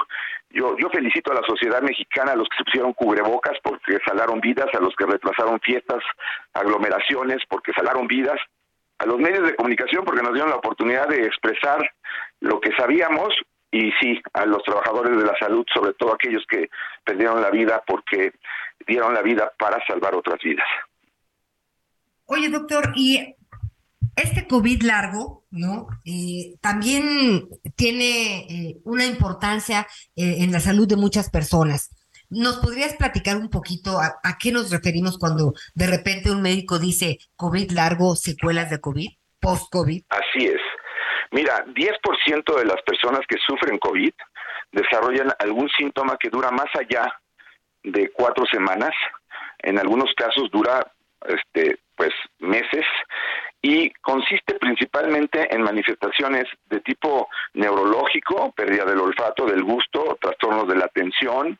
yo, yo felicito a la sociedad mexicana, a los que se pusieron cubrebocas porque salaron vidas, a los que retrasaron fiestas, aglomeraciones porque salaron vidas, a los medios de comunicación porque nos dieron la oportunidad de expresar lo que sabíamos y sí, a los trabajadores de la salud, sobre todo aquellos que perdieron la vida porque dieron la vida para salvar otras vidas. Oye, doctor, y este COVID largo, ¿no? Eh, también tiene eh, una importancia eh, en la salud de muchas personas. ¿Nos podrías platicar un poquito a, a qué nos referimos cuando de repente un médico dice COVID largo, secuelas de COVID, post-COVID? Así es. Mira, 10% de las personas que sufren COVID desarrollan algún síntoma que dura más allá de cuatro semanas. En algunos casos dura, este, pues, meses y consiste principalmente en manifestaciones de tipo neurológico, pérdida del olfato, del gusto, trastornos de la atención,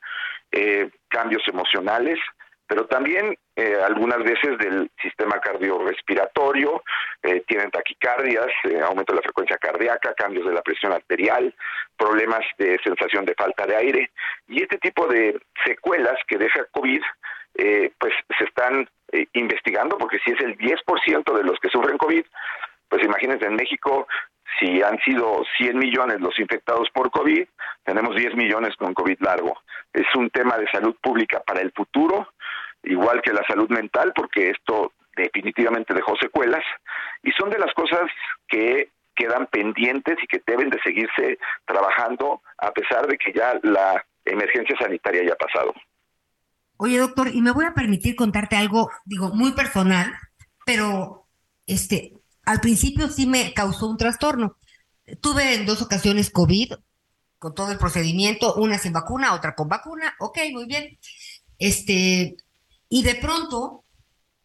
eh, cambios emocionales, pero también eh, algunas veces del sistema cardiorrespiratorio, eh, tienen taquicardias, eh, aumento de la frecuencia cardíaca, cambios de la presión arterial, problemas de sensación de falta de aire. Y este tipo de secuelas que deja COVID, pues se están eh, investigando, porque si es el 10% de los que sufren COVID, pues imagínense en México, si han sido 100 millones los infectados por COVID, tenemos 10 millones con COVID largo. Es un tema de salud pública para el futuro, igual que la salud mental, porque esto definitivamente dejó secuelas, y son de las cosas que quedan pendientes y que deben de seguirse trabajando a pesar de que ya la emergencia sanitaria haya pasado. Oye, doctor, y me voy a permitir contarte algo, digo, muy personal, pero este, al principio sí me causó un trastorno. Tuve en dos ocasiones COVID, con todo el procedimiento, una sin vacuna, otra con vacuna, ok, muy bien. Este, y de pronto,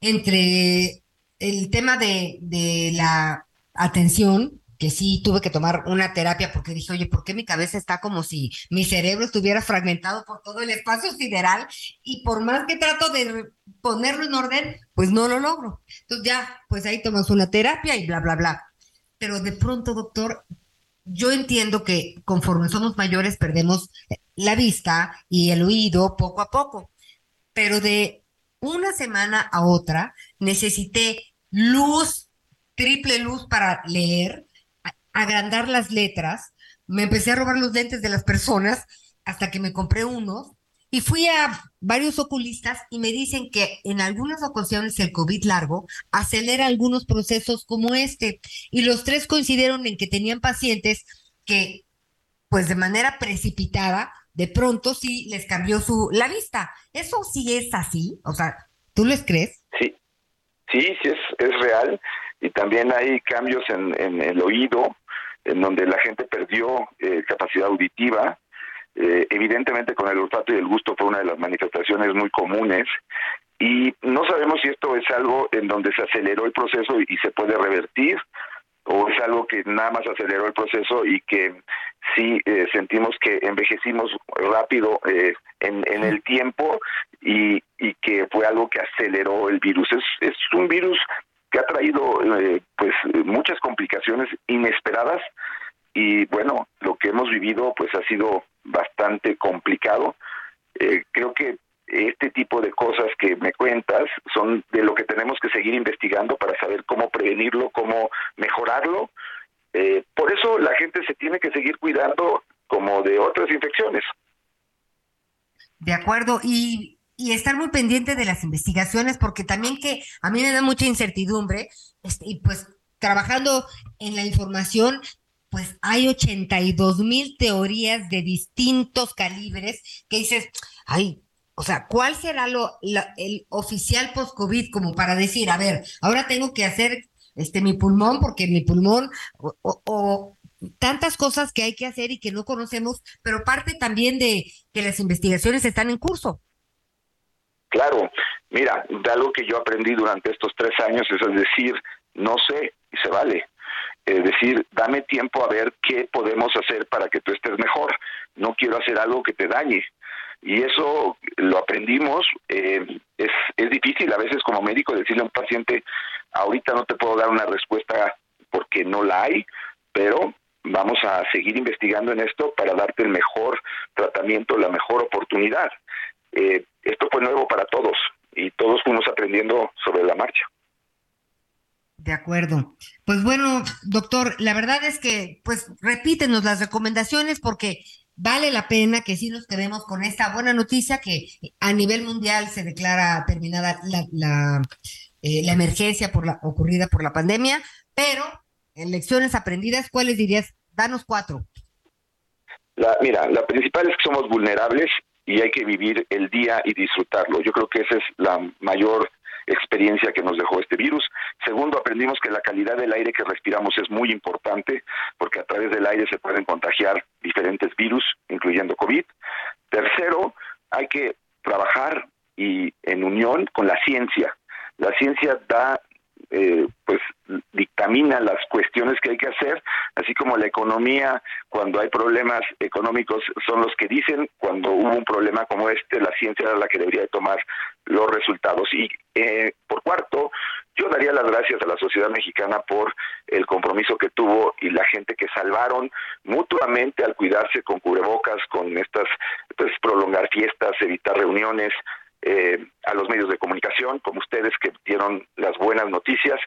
entre el tema de, de la atención, que sí tuve que tomar una terapia porque dije, oye, ¿por qué mi cabeza está como si mi cerebro estuviera fragmentado por todo el espacio sideral? Y por más que trato de ponerlo en orden, pues no lo logro. Entonces ya, pues ahí tomas una terapia y bla, bla, bla. Pero de pronto, doctor, yo entiendo que conforme somos mayores perdemos la vista y el oído poco a poco, pero de una semana a otra necesité luz, triple luz para leer, agrandar las letras, me empecé a robar los lentes de las personas hasta que me compré unos y fui a varios oculistas y me dicen que en algunas ocasiones el COVID largo acelera algunos procesos como este y los tres coincidieron en que tenían pacientes que pues de manera precipitada de pronto sí les cambió su la vista. ¿Eso sí es así? O sea, ¿tú les crees? Sí, sí, sí es, es real. Y también hay cambios en, en el oído, en donde la gente perdió eh, capacidad auditiva. Eh, evidentemente con el olfato y el gusto fue una de las manifestaciones muy comunes. Y no sabemos si esto es algo en donde se aceleró el proceso y, se puede revertir, o es algo que nada más aceleró el proceso y que sí eh, sentimos que envejecimos rápido eh, en, el tiempo y, y que fue algo que aceleró el virus. Es un virus que ha traído eh, pues muchas complicaciones inesperadas y bueno, lo que hemos vivido pues ha sido bastante complicado. Eh, creo que este tipo de cosas que me cuentas son de lo que tenemos que seguir investigando para saber cómo prevenirlo, cómo mejorarlo. Eh, por eso la gente se tiene que seguir cuidando como de otras infecciones. De acuerdo, y, y estar muy pendiente de las investigaciones, porque también que a mí me da mucha incertidumbre, este, y pues trabajando en la información, pues hay 82 mil teorías de distintos calibres que dices, ay, o sea, ¿cuál será lo, el oficial post-COVID como para decir, a ver, ahora tengo que hacer este mi pulmón porque mi pulmón o tantas cosas que hay que hacer y que no conocemos, pero parte también de que las investigaciones están en curso. Claro, mira, de algo que yo aprendí durante estos tres años es decir, no sé y se vale. Es decir, dame tiempo a ver qué podemos hacer para que tú estés mejor. No quiero hacer algo que te dañe. Y eso lo aprendimos. eh, es, es difícil a veces como médico decirle a un paciente, ahorita no te puedo dar una respuesta porque no la hay, pero vamos a seguir investigando en esto para darte el mejor tratamiento, la mejor oportunidad. Eh, esto fue nuevo para todos y todos fuimos aprendiendo sobre la marcha. De acuerdo. Pues bueno, doctor, la verdad es que, pues, repítenos las recomendaciones porque vale la pena que sí nos quedemos con esta buena noticia que a nivel mundial se declara terminada la, la, eh, la emergencia por la, ocurrida por la pandemia, pero en lecciones aprendidas, ¿cuáles dirías? Danos cuatro. La, mira, la principal es que somos vulnerables y hay que vivir el día y disfrutarlo. Yo creo que esa es la mayor experiencia que nos dejó este virus. Segundo, aprendimos que la calidad del aire que respiramos es muy importante porque a través del aire se pueden contagiar diferentes virus, incluyendo COVID. Tercero, hay que trabajar y en unión con la ciencia. La ciencia da eh, pues dictamina las cuestiones que hay que hacer, así como la economía, cuando hay problemas económicos, son los que dicen, cuando hubo un problema como este, la ciencia era la que debería de tomar los resultados. Y eh, por cuarto, yo daría las gracias a la sociedad mexicana por el compromiso que tuvo y la gente que salvaron mutuamente al cuidarse con cubrebocas, con estas, pues prolongar fiestas, evitar reuniones, eh, a los medios de comunicación, como ustedes que dieron las buenas noticias.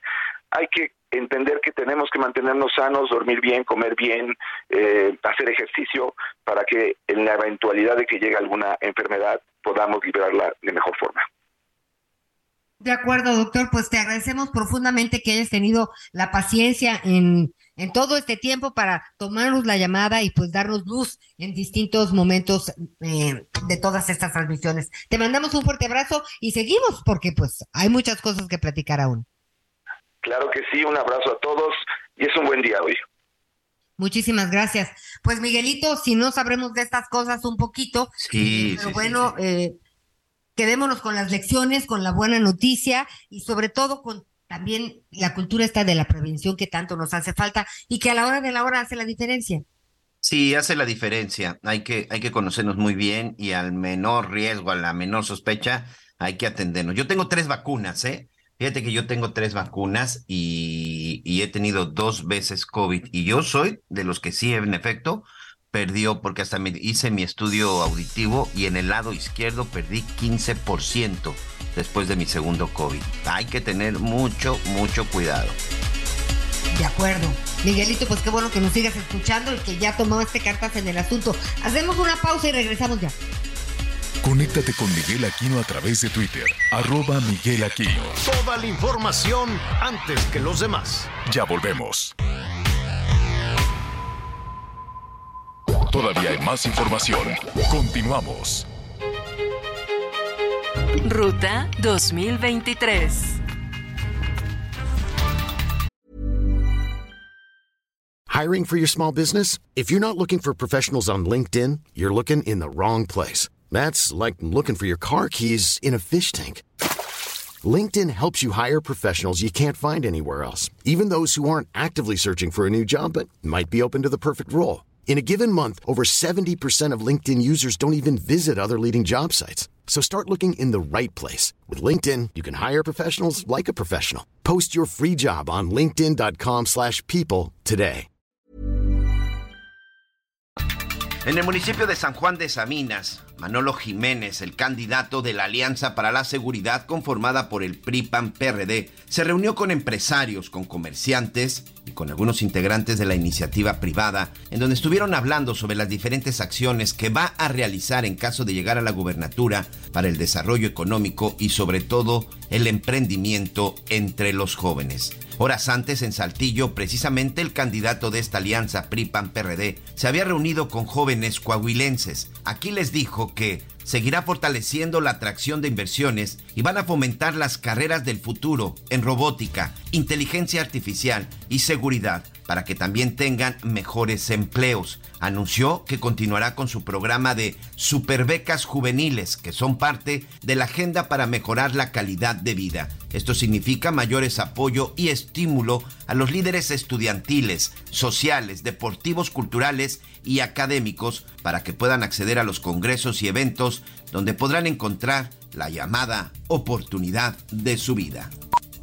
Hay que entender que tenemos que mantenernos sanos, dormir bien, comer bien, eh, hacer ejercicio para que en la eventualidad de que llegue alguna enfermedad podamos liberarla de mejor forma. De acuerdo, doctor, pues te agradecemos profundamente que hayas tenido la paciencia en, en todo este tiempo para tomarnos la llamada y pues darnos luz en distintos momentos eh, de todas estas transmisiones. Te mandamos un fuerte abrazo y seguimos porque pues hay muchas cosas que platicar aún. Claro que sí, un abrazo a todos y es un buen día hoy. Muchísimas gracias. Pues Miguelito, si no sabremos de estas cosas un poquito, Sí, pero sí, bueno, eh, quedémonos con las lecciones, con la buena noticia y sobre todo con también la cultura esta de la prevención que tanto nos hace falta y que a la hora de la hora hace la diferencia. Sí, hace la diferencia. Hay que, hay que conocernos muy bien y al menor riesgo, a la menor sospecha, hay que atendernos. Yo tengo tres vacunas, ¿eh? Fíjate que yo tengo tres vacunas y, y he tenido dos veces COVID y yo soy de los que sí, en efecto, perdió porque hasta me hice mi estudio auditivo y en el lado izquierdo perdí 15% después de mi segundo COVID. Hay que tener mucho, mucho cuidado. De acuerdo. Miguelito, pues qué bueno que nos sigas escuchando y que ya tomó este cartas en el asunto. Hacemos una pausa y regresamos ya. Conéctate con Miguel Aquino a través de Twitter, arroba Miguel Aquino. Toda la información antes que los demás. Ya volvemos. Todavía hay más información. Continuamos. Ruta 2023. Hiring for your small business? If you're not looking for professionals on LinkedIn, you're looking in the wrong place. That's like looking for your car keys in a fish tank. LinkedIn helps you hire professionals you can't find anywhere else, even those who aren't actively searching for a new job but might be open to the perfect role. In a given month, over 70% of LinkedIn users don't even visit other leading job sites. So start looking in the right place. With LinkedIn, you can hire professionals like a professional. Post your free job on linkedin.com/people slash people today. En el municipio de San Juan de Saminas, Manolo Jiménez, el candidato de la Alianza para la Seguridad conformada por el PRI-PAN-PRD, se reunió con empresarios, con comerciantes y con algunos integrantes de la iniciativa privada, en donde estuvieron hablando sobre las diferentes acciones que va a realizar en caso de llegar a la gubernatura para el desarrollo económico y sobre todo el emprendimiento entre los jóvenes. Horas antes en Saltillo, precisamente el candidato de esta alianza PRI-PAN-PRD se había reunido con jóvenes coahuilenses. Aquí les dijo que seguirá fortaleciendo la atracción de inversiones y van a fomentar las carreras del futuro en robótica, inteligencia artificial y seguridad para que también tengan mejores empleos. Anunció que continuará con su programa de superbecas juveniles, que son parte de la agenda para mejorar la calidad de vida. Esto significa mayores apoyo y estímulo a los líderes estudiantiles, sociales, deportivos, culturales y académicos para que puedan acceder a los congresos y eventos donde podrán encontrar la llamada oportunidad de su vida.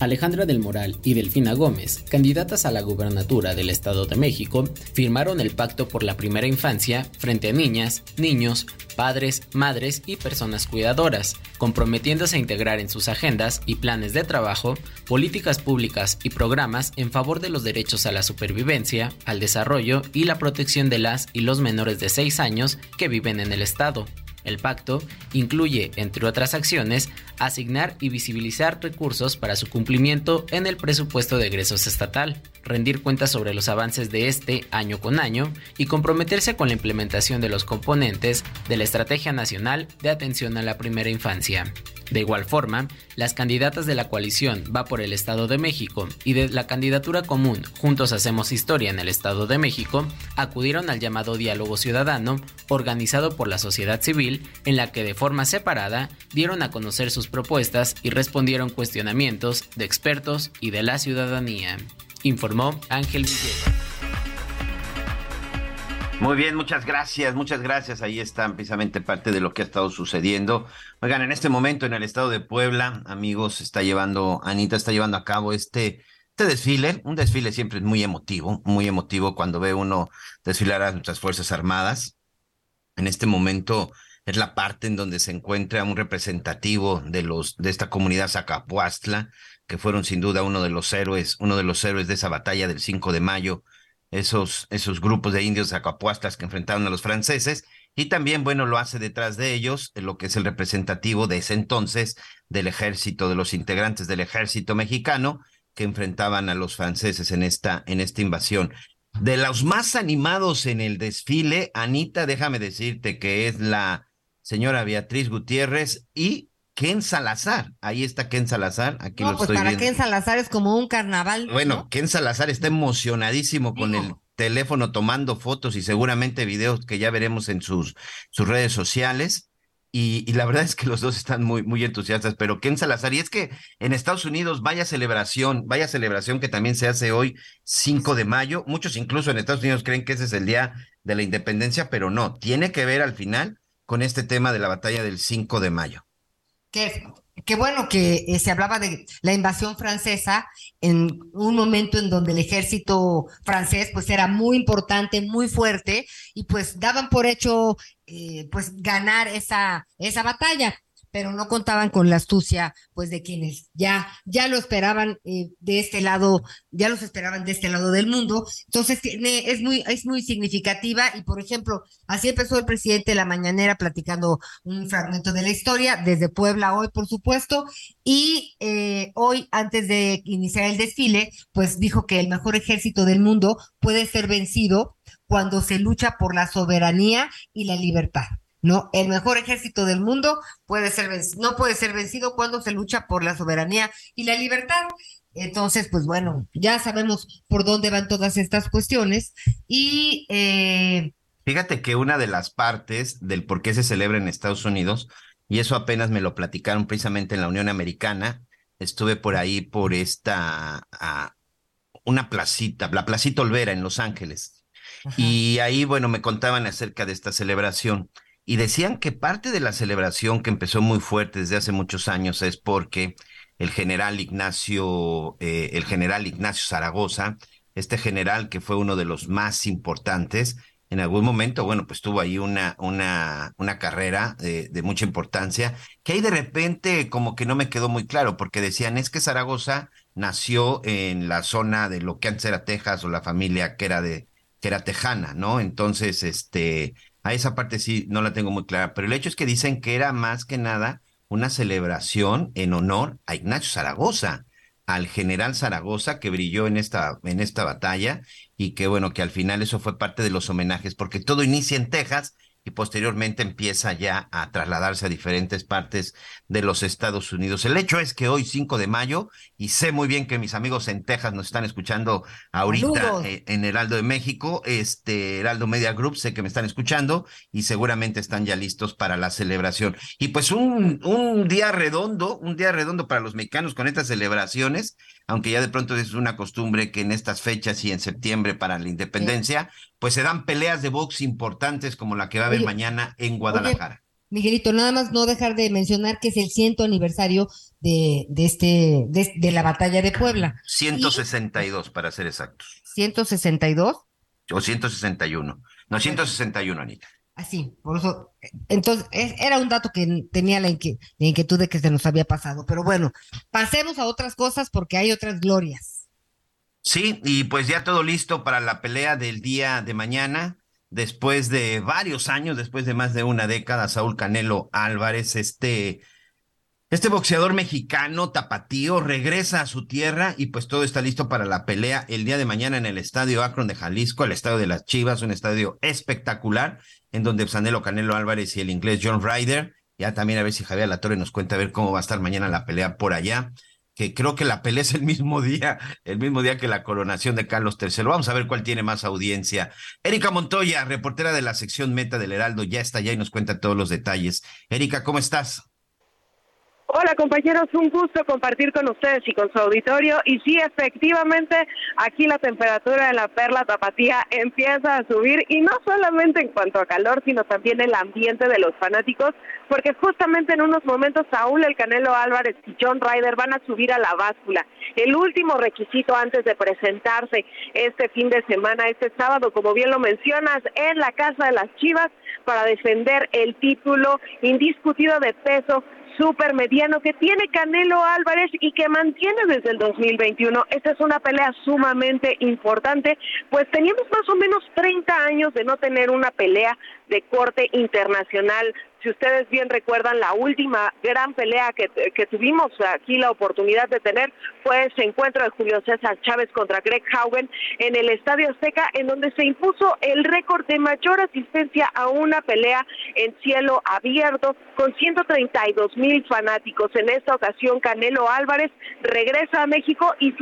Alejandra del Moral y Delfina Gómez, candidatas a la gubernatura del Estado de México, firmaron el Pacto por la Primera Infancia frente a niñas, niños, padres, madres y personas cuidadoras, comprometiéndose a integrar en sus agendas y planes de trabajo políticas públicas y programas en favor de los derechos a la supervivencia, al desarrollo y la protección de las y los menores de 6 años que viven en el Estado. El pacto incluye, entre otras acciones, asignar y visibilizar recursos para su cumplimiento en el presupuesto de egresos estatal, rendir cuentas sobre los avances de este año con año y comprometerse con la implementación de los componentes de la Estrategia Nacional de Atención a la Primera Infancia. De igual forma, las candidatas de la coalición Va por el Estado de México y de la candidatura común Juntos Hacemos Historia en el Estado de México acudieron al llamado diálogo ciudadano organizado por la sociedad civil en la que de forma separada dieron a conocer sus propuestas y respondieron cuestionamientos de expertos y de la ciudadanía, informó Ángel Villegas. Muy bien, muchas gracias, muchas gracias. Ahí está precisamente parte de lo que ha estado sucediendo. Oigan, en este momento en el estado de Puebla, amigos, está llevando, Anita está llevando a cabo este, este desfile. Un desfile siempre es muy emotivo, muy emotivo cuando ve uno desfilar a nuestras Fuerzas Armadas. En este momento es la parte en donde se encuentra un representativo de los, de esta comunidad Zacapuastla, que fueron sin duda uno de los héroes, uno de los héroes de esa batalla del 5 de mayo esos, esos grupos de indios acapuastas que enfrentaron a los franceses, y también, bueno, lo hace detrás de ellos lo que es el representativo de ese entonces del ejército, de los integrantes del ejército mexicano que enfrentaban a los franceses en esta, en esta invasión. De los más animados en el desfile, Anita, déjame decirte que es la señora Beatriz Gutiérrez y Ken Salazar. Ahí está Ken Salazar, aquí No, lo pues estoy para viendo. Ken Salazar es como un carnaval. Bueno, Ken Salazar está emocionadísimo con el teléfono tomando fotos y seguramente videos que ya veremos en sus, sus redes sociales. Y, y, la verdad es que los dos están muy, muy entusiastas, pero Ken Salazar, y es que en Estados Unidos vaya celebración, vaya celebración que también se hace hoy 5 de mayo, muchos incluso en Estados Unidos creen que ese es el día de la independencia, pero no, tiene que ver al final con este tema de la batalla del 5 de mayo. Qué, qué bueno que eh, se hablaba de la invasión francesa en un momento en donde el ejército francés pues era muy importante, muy fuerte y pues daban por hecho eh, pues ganar esa, esa batalla pero no contaban con la astucia, pues, de quienes ya, ya lo esperaban eh, de este lado, ya los esperaban de este lado del mundo. Entonces, tiene, es muy, es muy significativa y, por ejemplo, así empezó el presidente de la mañanera platicando un fragmento de la historia, desde Puebla hoy, por supuesto, y eh, hoy, antes de iniciar el desfile, pues dijo que el mejor ejército del mundo puede ser vencido cuando se lucha por la soberanía y la libertad. ¿No? El mejor ejército del mundo puede ser no puede ser vencido cuando se lucha por la soberanía y la libertad. Entonces, pues bueno, ya sabemos por dónde van todas estas cuestiones y... Eh... Fíjate que una de las partes del por qué se celebra en Estados Unidos, y eso apenas me lo platicaron precisamente en la Unión Americana, estuve por ahí por esta, una placita, la Placita Olvera en Los Ángeles, Ajá. y ahí, bueno, me contaban acerca de esta celebración y decían que parte de la celebración que empezó muy fuerte desde hace muchos años es porque el general Ignacio, eh, el general Ignacio Zaragoza, este general que fue uno de los más importantes, en algún momento, bueno, pues tuvo ahí una, una, una carrera de, de, mucha importancia, que ahí de repente como que no me quedó muy claro, porque decían, es que Zaragoza nació en la zona de lo que antes era Texas o la familia que era de, que era tejana, ¿no? Entonces, este, a esa parte sí no la tengo muy clara, pero el hecho es que dicen que era más que nada una celebración en honor a Ignacio Zaragoza, al general Zaragoza que brilló en esta, en esta batalla y que bueno, que al final eso fue parte de los homenajes, porque todo inicia en Texas y posteriormente empieza ya a trasladarse a diferentes partes de los Estados Unidos. El hecho es que hoy, 5 de mayo, y sé muy bien que mis amigos en Texas nos están escuchando ahorita eh, en Heraldo de México, este Heraldo Media Group, sé que me están escuchando y seguramente están ya listos para la celebración. Y pues un, un día redondo, un día redondo para los mexicanos con estas celebraciones, aunque ya de pronto es una costumbre que en estas fechas y en septiembre para la independencia, sí. Pues se dan peleas de box importantes como la que va a haber oye, mañana en Guadalajara. Oye, Miguelito, nada más no dejar de mencionar que es el ciento aniversario de, de este, de, de, la batalla de Puebla. 162 y, para ser exactos. 162. O 161. No, 161, Anita. Así, por eso, entonces, era un dato que tenía la inquietud de que se nos había pasado. Pero bueno, pasemos a otras cosas porque hay otras glorias. Sí, y pues ya todo listo para la pelea del día de mañana. Después de varios años, después de más de una década, Saúl Canelo Álvarez, este, este boxeador mexicano tapatío, regresa a su tierra y pues todo está listo para la pelea el día de mañana en el Estadio Akron de Jalisco, el Estadio de las Chivas, un estadio espectacular en donde Sanelo Canelo Álvarez y el inglés John Ryder, ya también a ver si Javier Latorre nos cuenta a ver cómo va a estar mañana la pelea por allá que creo que la pelea es el mismo día, el mismo día que la coronación de Carlos III. Vamos a ver cuál tiene más audiencia. Erika Montoya, reportera de la sección Meta del Heraldo, ya está allá y nos cuenta todos los detalles. Erika, ¿cómo estás? Hola compañeros, un gusto compartir con ustedes y con su auditorio. Y sí, efectivamente, aquí la temperatura de la perla tapatía empieza a subir y no solamente en cuanto a calor, sino también el ambiente de los fanáticos, porque justamente en unos momentos Saúl El Canelo Álvarez y John Ryder van a subir a la báscula. El último requisito antes de presentarse este fin de semana, este sábado, como bien lo mencionas, en la Casa de las Chivas para defender el título indiscutido de peso super mediano que tiene Canelo Álvarez y que mantiene desde el 2021. Esta es una pelea sumamente importante, pues teníamos más o menos 30 años de no tener una pelea de corte internacional. Si ustedes bien recuerdan, la última gran pelea que, tuvimos aquí la oportunidad de tener fue ese encuentro de Julio César Chávez contra Greg Haugen en el Estadio Azteca, en donde se impuso el récord de mayor asistencia a una pelea en cielo abierto con 132 mil fanáticos. En esta ocasión, Canelo Álvarez regresa a México y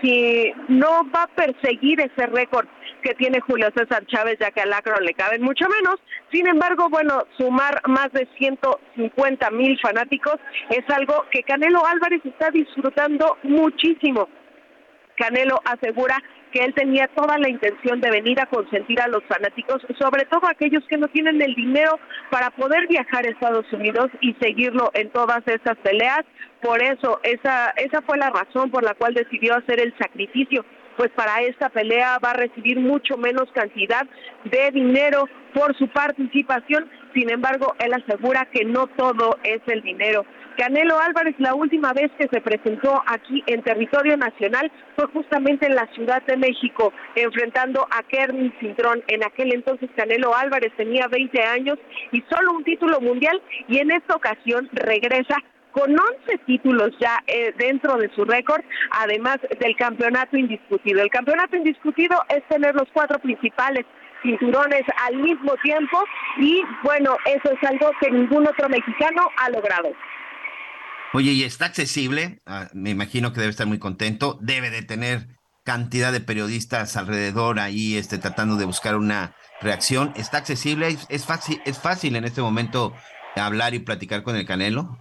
si no va a perseguir ese récord que tiene Julio César Chávez, ya que al Akron le caben mucho menos. Sin embargo, bueno, sumar más de 150 mil fanáticos es algo que Canelo Álvarez está disfrutando muchísimo. Canelo asegura que él tenía toda la intención de venir a consentir a los fanáticos, sobre todo aquellos que no tienen el dinero para poder viajar a Estados Unidos y seguirlo en todas estas peleas. Por eso, esa, esa fue la razón por la cual decidió hacer el sacrificio pues para esta pelea va a recibir mucho menos cantidad de dinero por su participación. Sin embargo, él asegura que no todo es el dinero. Canelo Álvarez, la última vez que se presentó aquí en territorio nacional fue justamente en la Ciudad de México, enfrentando a Kermin Cintrón. En aquel entonces Canelo Álvarez tenía 20 años y solo un título mundial y en esta ocasión regresa con 11 títulos ya eh, dentro de su récord, además del campeonato indiscutido. El campeonato indiscutido es tener los cuatro principales cinturones al mismo tiempo y bueno, eso es algo que ningún otro mexicano ha logrado. Oye, y está accesible, ah, me imagino que debe estar muy contento, debe de tener cantidad de periodistas alrededor ahí este, tratando de buscar una reacción. ¿Está accesible? ¿Es, es fácil, ¿Es fácil en este momento hablar y platicar con el Canelo?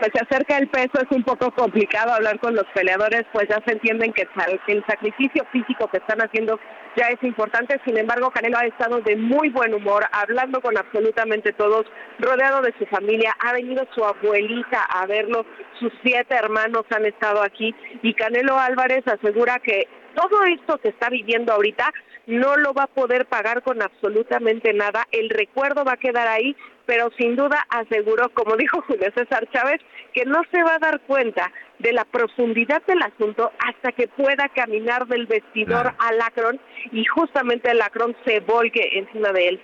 Cuando se acerca el peso es un poco complicado hablar con los peleadores, pues ya se entienden que el sacrificio físico que están haciendo ya es importante. Sin embargo, Canelo ha estado de muy buen humor, hablando con absolutamente todos, rodeado de su familia. Ha venido su abuelita a verlo, sus siete hermanos han estado aquí y Canelo Álvarez asegura que todo esto que está viviendo ahorita no lo va a poder pagar con absolutamente nada. El recuerdo va a quedar ahí, pero sin duda aseguró, como dijo Julio César Chávez, que no se va a dar cuenta de la profundidad del asunto hasta que pueda caminar del vestidor al Akron y justamente el Akron se volque encima de él.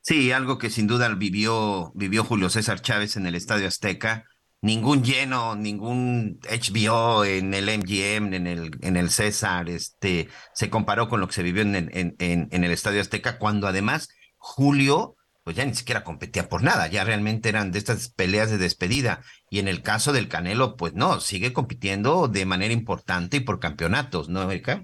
Sí, algo que sin duda vivió, vivió Julio César Chávez en el Estadio Azteca. Ningún lleno, ningún HBO en el MGM, en el, en el César, este, se comparó con lo que se vivió en, en, en, en el Estadio Azteca, cuando además Julio, pues ya ni siquiera competía por nada, ya realmente eran de estas peleas de despedida. Y en el caso del Canelo, pues no, sigue compitiendo de manera importante y por campeonatos, ¿no, Erika?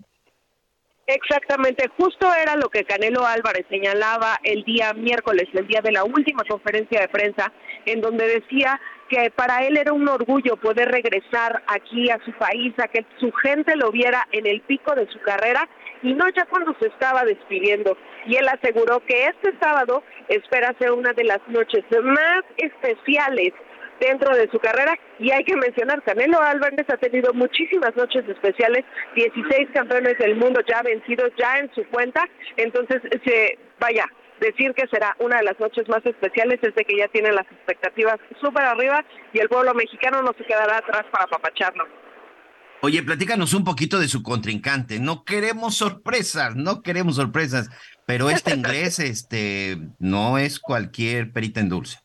Exactamente, justo era lo que Canelo Álvarez señalaba el día miércoles, el día de la última conferencia de prensa, en donde decía que para él era un orgullo poder regresar aquí a su país, a que su gente lo viera en el pico de su carrera y no ya cuando se estaba despidiendo. Y él aseguró que este sábado espera ser una de las noches más especiales dentro de su carrera y hay que mencionar, Canelo Álvarez ha tenido muchísimas noches especiales, 16 campeones del mundo ya vencidos ya en su cuenta, entonces se vaya decir que será una de las noches más especiales es de que ya tiene las expectativas súper arriba y el pueblo mexicano no se quedará atrás para apapacharlo. Oye, platícanos un poquito de su contrincante. No queremos sorpresas, no queremos sorpresas, pero este inglés, este, no es cualquier perita en dulce.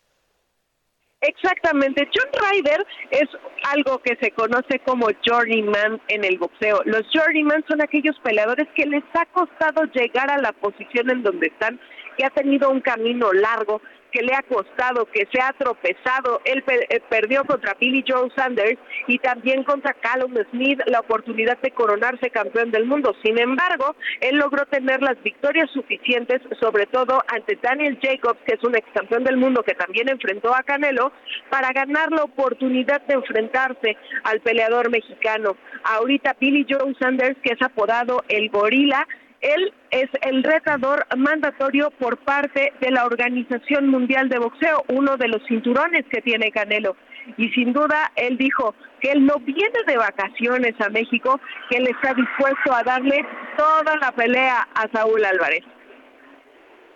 Exactamente. John Ryder es algo que se conoce como journeyman en el boxeo. Los journeyman son aquellos peleadores que les ha costado llegar a la posición en donde están, que ha tenido un camino largo, que le ha costado, que se ha tropezado. Él eh, perdió contra Billy Joe Sanders y también contra Callum Smith la oportunidad de coronarse campeón del mundo. Sin embargo, él logró tener las victorias suficientes, sobre todo ante Daniel Jacobs, que es un ex campeón del mundo que también enfrentó a Canelo, para ganar la oportunidad de enfrentarse al peleador mexicano. Ahorita Billy Joe Sanders, que es apodado el gorila, él es el retador mandatorio por parte de la Organización Mundial de Boxeo, uno de los cinturones que tiene Canelo. Y sin duda, él dijo que él no viene de vacaciones a México, que él está dispuesto a darle toda la pelea a Saúl Álvarez.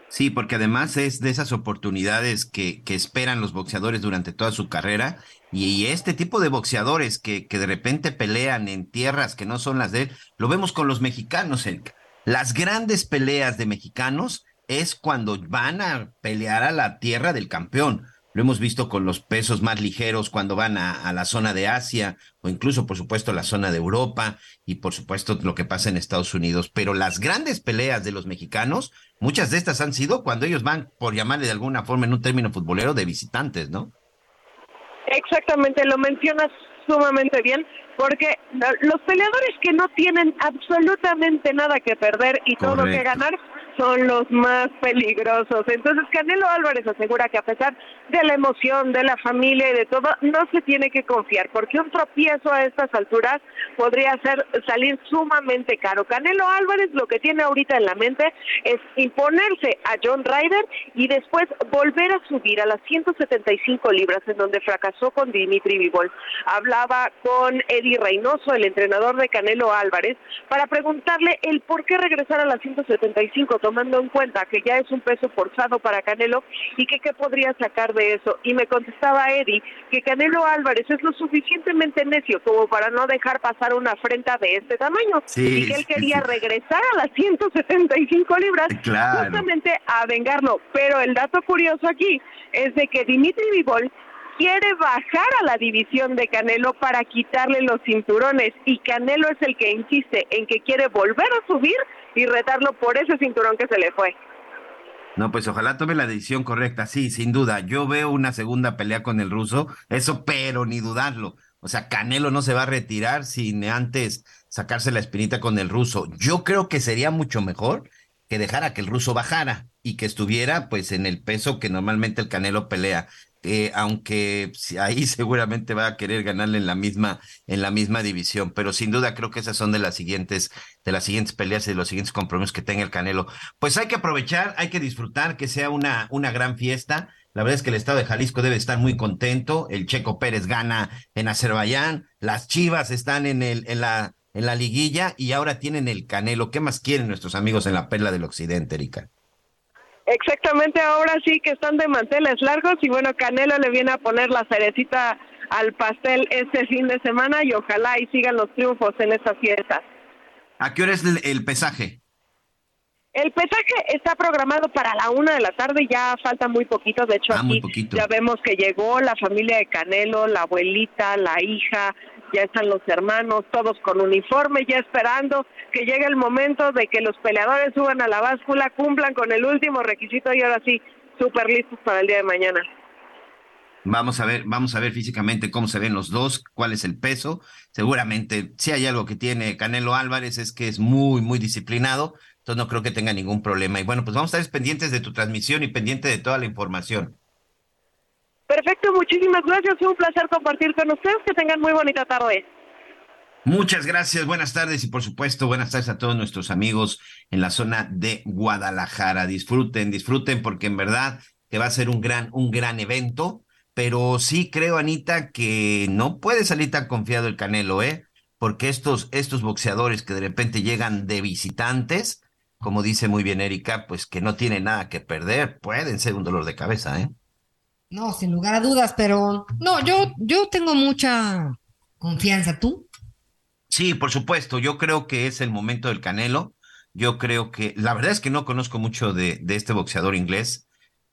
Sí, porque además es de esas oportunidades que, que esperan los boxeadores durante toda su carrera y, este tipo de boxeadores que, que de repente pelean en tierras que no son las de él, lo vemos con los mexicanos. Erika. Las grandes peleas de mexicanos es cuando van a pelear a la tierra del campeón. Lo hemos visto con los pesos más ligeros cuando van a, la zona de Asia o incluso, por supuesto, la zona de Europa y, por supuesto, lo que pasa en Estados Unidos. Pero las grandes peleas de los mexicanos, muchas de estas han sido cuando ellos van, por llamarle de alguna forma en un término futbolero, de visitantes, ¿no? Exactamente, lo mencionas sumamente bien porque los peleadores que no tienen absolutamente nada que perder y todo que ganar son los más peligrosos. Entonces Canelo Álvarez asegura que a pesar de la emoción, de la familia y de todo, no se tiene que confiar, porque un tropiezo a estas alturas podría hacer salir sumamente caro. Canelo Álvarez lo que tiene ahorita en la mente es imponerse a John Ryder y después volver a subir a las 175 libras en donde fracasó con Dimitri Vivol. Hablaba con Eddie Reynoso, el entrenador de Canelo Álvarez, para preguntarle el por qué regresar a las 175 tomando en cuenta que ya es un peso forzado para Canelo y que qué podría sacar de eso. Y me contestaba Eddie que Canelo Álvarez es lo suficientemente necio como para no dejar pasar una afrenta de este tamaño Sí, y que él quería sí. regresar a las 175 libras Claro. justamente a vengarlo. Pero el dato curioso aquí es de que Dimitri Vivol quiere bajar a la división de Canelo para quitarle los cinturones y Canelo es el que insiste en que quiere volver a subir y retarlo por ese cinturón que se le fue. No, pues ojalá tome la decisión correcta, sí, sin duda. Yo veo una segunda pelea con el ruso, eso, pero ni dudarlo. O sea, Canelo no se va a retirar sin antes sacarse la espinita con el ruso. Yo creo que sería mucho mejor que dejara que el ruso bajara y que estuviera pues en el peso que normalmente el Canelo pelea. Eh, aunque ahí seguramente va a querer ganarle en la misma en la misma división, pero sin duda creo que esas son de las siguientes de las siguientes peleas y de los siguientes compromisos que tenga el Canelo. Pues hay que aprovechar, hay que disfrutar, que sea una una gran fiesta. La verdad es que el estado de Jalisco debe estar muy contento. El Checo Pérez gana en Azerbaiyán, las Chivas están en el la en la liguilla y ahora tienen el Canelo. ¿Qué más quieren nuestros amigos en la perla del occidente, Erika? Exactamente, ahora sí que están de manteles largos y bueno, Canelo le viene a poner la cerecita al pastel este fin de semana y ojalá y sigan los triunfos en esa fiesta. ¿A qué hora es el, el pesaje? El pesaje está programado para la una de la tarde, ya falta muy poquito, de hecho Ah, aquí ya vemos que llegó la familia de Canelo, la abuelita, la hija, ya están los hermanos, todos con uniforme, ya esperando que llegue el momento de que los peleadores suban a la báscula, cumplan con el último requisito y ahora sí, súper listos para el día de mañana. Vamos a ver, vamos a ver físicamente cómo se ven los dos, cuál es el peso. Seguramente, si hay algo que tiene Canelo Álvarez es que es muy, muy disciplinado, entonces no creo que tenga ningún problema. Y bueno, pues vamos a estar pendientes de tu transmisión y pendiente de toda la información. Perfecto, muchísimas gracias, un placer compartir con ustedes, que tengan muy bonita tarde. Muchas gracias, buenas tardes y por supuesto buenas tardes a todos nuestros amigos en la zona de Guadalajara. Disfruten, disfruten porque en verdad que va a ser un gran, un gran evento, pero sí creo, Anita, que no puede salir tan confiado el Canelo, ¿eh? Porque estos, estos boxeadores que de repente llegan de visitantes, como dice muy bien Erika, pues que no tienen nada que perder, pueden ser un dolor de cabeza, ¿eh? No, sin lugar a dudas, pero no, yo, yo tengo mucha confianza. ¿Tú? Sí, por supuesto. Yo creo que es el momento del Canelo. Yo creo que, la verdad es que no conozco mucho de, de este boxeador inglés.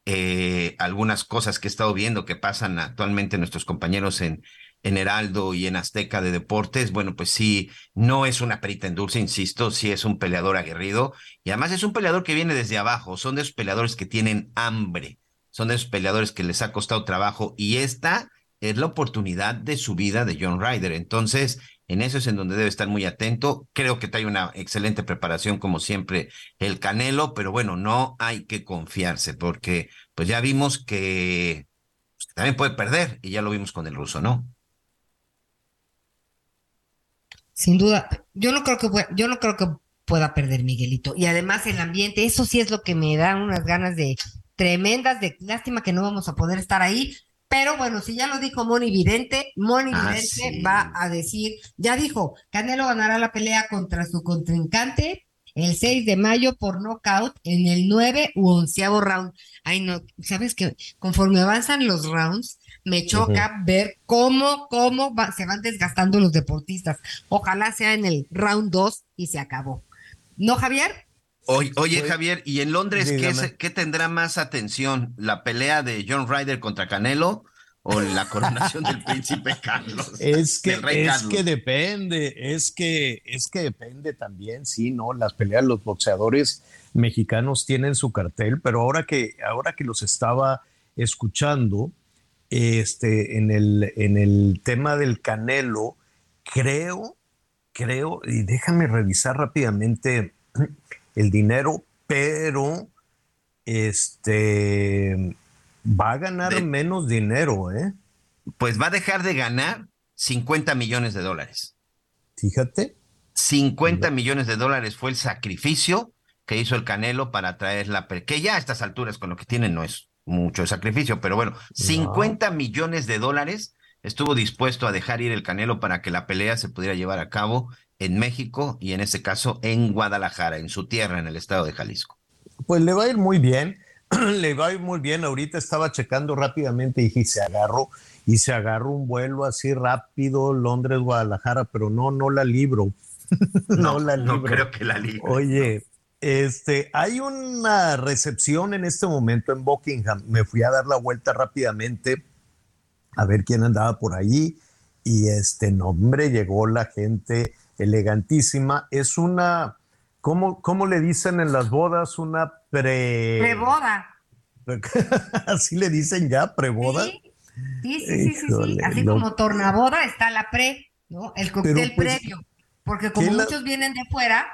Eh, algunas cosas que he estado viendo que pasan actualmente nuestros compañeros en, en Heraldo y en Azteca de Deportes, bueno, pues sí, no es una perita en dulce, insisto, sí es un peleador aguerrido y además es un peleador que viene desde abajo, son de esos peleadores que tienen hambre, son de esos peleadores que les ha costado trabajo y esta es la oportunidad de su vida de John Ryder. Entonces, en eso es en donde debe estar muy atento. Creo que trae una excelente preparación, como siempre, el Canelo, pero bueno, no hay que confiarse, porque pues ya vimos que pues, también puede perder, y ya lo vimos con el ruso, ¿no? Sin duda, yo no creo que pueda, yo no creo que pueda perder Miguelito. Y además el ambiente, eso sí es lo que me da unas ganas de tremendas, de lástima que no vamos a poder estar ahí. Pero bueno, si ya lo dijo Moni Vidente, Moni Ah, Vidente sí. va a decir, ya dijo, Canelo ganará la pelea contra su contrincante el 6 de mayo por nocaut en el 9 u 11 round. Ay, no, sabes que conforme avanzan los rounds, me choca ver cómo, cómo va- se van desgastando los deportistas. Ojalá sea en el round 2 y se acabó. ¿No, Javier? Oye, oye, Javier, ¿y en Londres qué, tendrá más atención? ¿La pelea de John Ryder contra Canelo o la coronación del príncipe Carlos? Es que, es Carlos. que depende, es que, es que depende también, sí, ¿no? Las peleas, los boxeadores mexicanos tienen su cartel, pero ahora que, ahora que los estaba escuchando, este, en el, en el tema del Canelo, creo, creo, y déjame revisar rápidamente el dinero, pero este va a ganar menos dinero, ¿eh? Pues va a dejar de ganar 50 millones de dólares. Fíjate. 50 millones de dólares fue el sacrificio que hizo el Canelo para traer la que ya a estas alturas con lo que tienen no es mucho sacrificio, pero bueno, 50 millones de dólares estuvo dispuesto a dejar ir el Canelo para que la pelea se pudiera llevar a cabo en México y en este caso en Guadalajara, en su tierra, en el estado de Jalisco. Pues le va a ir muy bien, le va a ir muy bien. Ahorita estaba checando rápidamente y se agarró, y se agarró un vuelo así rápido, Londres, Guadalajara, pero no, no la libro. no, la libro. No creo que la libre. Oye, este, hay una recepción en este momento en Buckingham. Me fui a dar la vuelta rápidamente a ver quién andaba por ahí. Y este nombre llegó la gente elegantísima. Es una, ¿cómo, cómo le dicen en las bodas? Una pre. Preboda. Así le dicen ya, preboda. Sí, sí, sí, sí, sí, Así no. como tornaboda está la pre, ¿no? El cóctel pues, previo. Porque como ¿qué la- muchos vienen de fuera,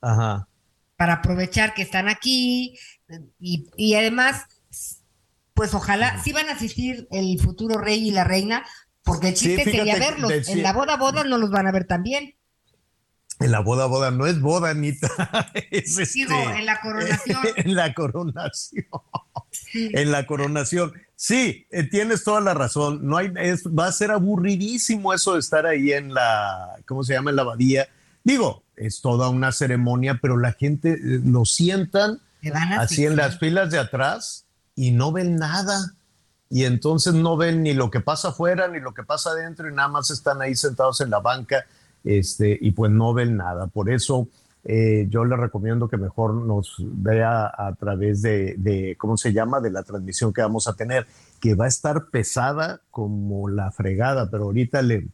Ajá. para aprovechar que están aquí y, y además, pues ojalá, sí van a asistir el futuro rey y la reina, porque el Sí, chiste sería fíjate, verlos. En la boda, boda no los van a ver también. En la boda, boda, no es boda, Anita. Es este, Digo, en la coronación. en la coronación. En la coronación. Sí, eh, tienes toda la razón. No hay, es, va a ser aburridísimo eso de estar ahí en la, ¿cómo se llama? En la abadía. Digo, es toda una ceremonia, pero la gente eh, lo sientan así en las filas de atrás y no ven nada. Y entonces no ven ni lo que pasa afuera ni lo que pasa adentro y nada más están ahí sentados en la banca este, y pues no ven nada. Por eso eh, yo le recomiendo que mejor nos vea a través de, ¿cómo se llama?, de la transmisión que vamos a tener, que va a estar pesada como la fregada, pero ahorita le,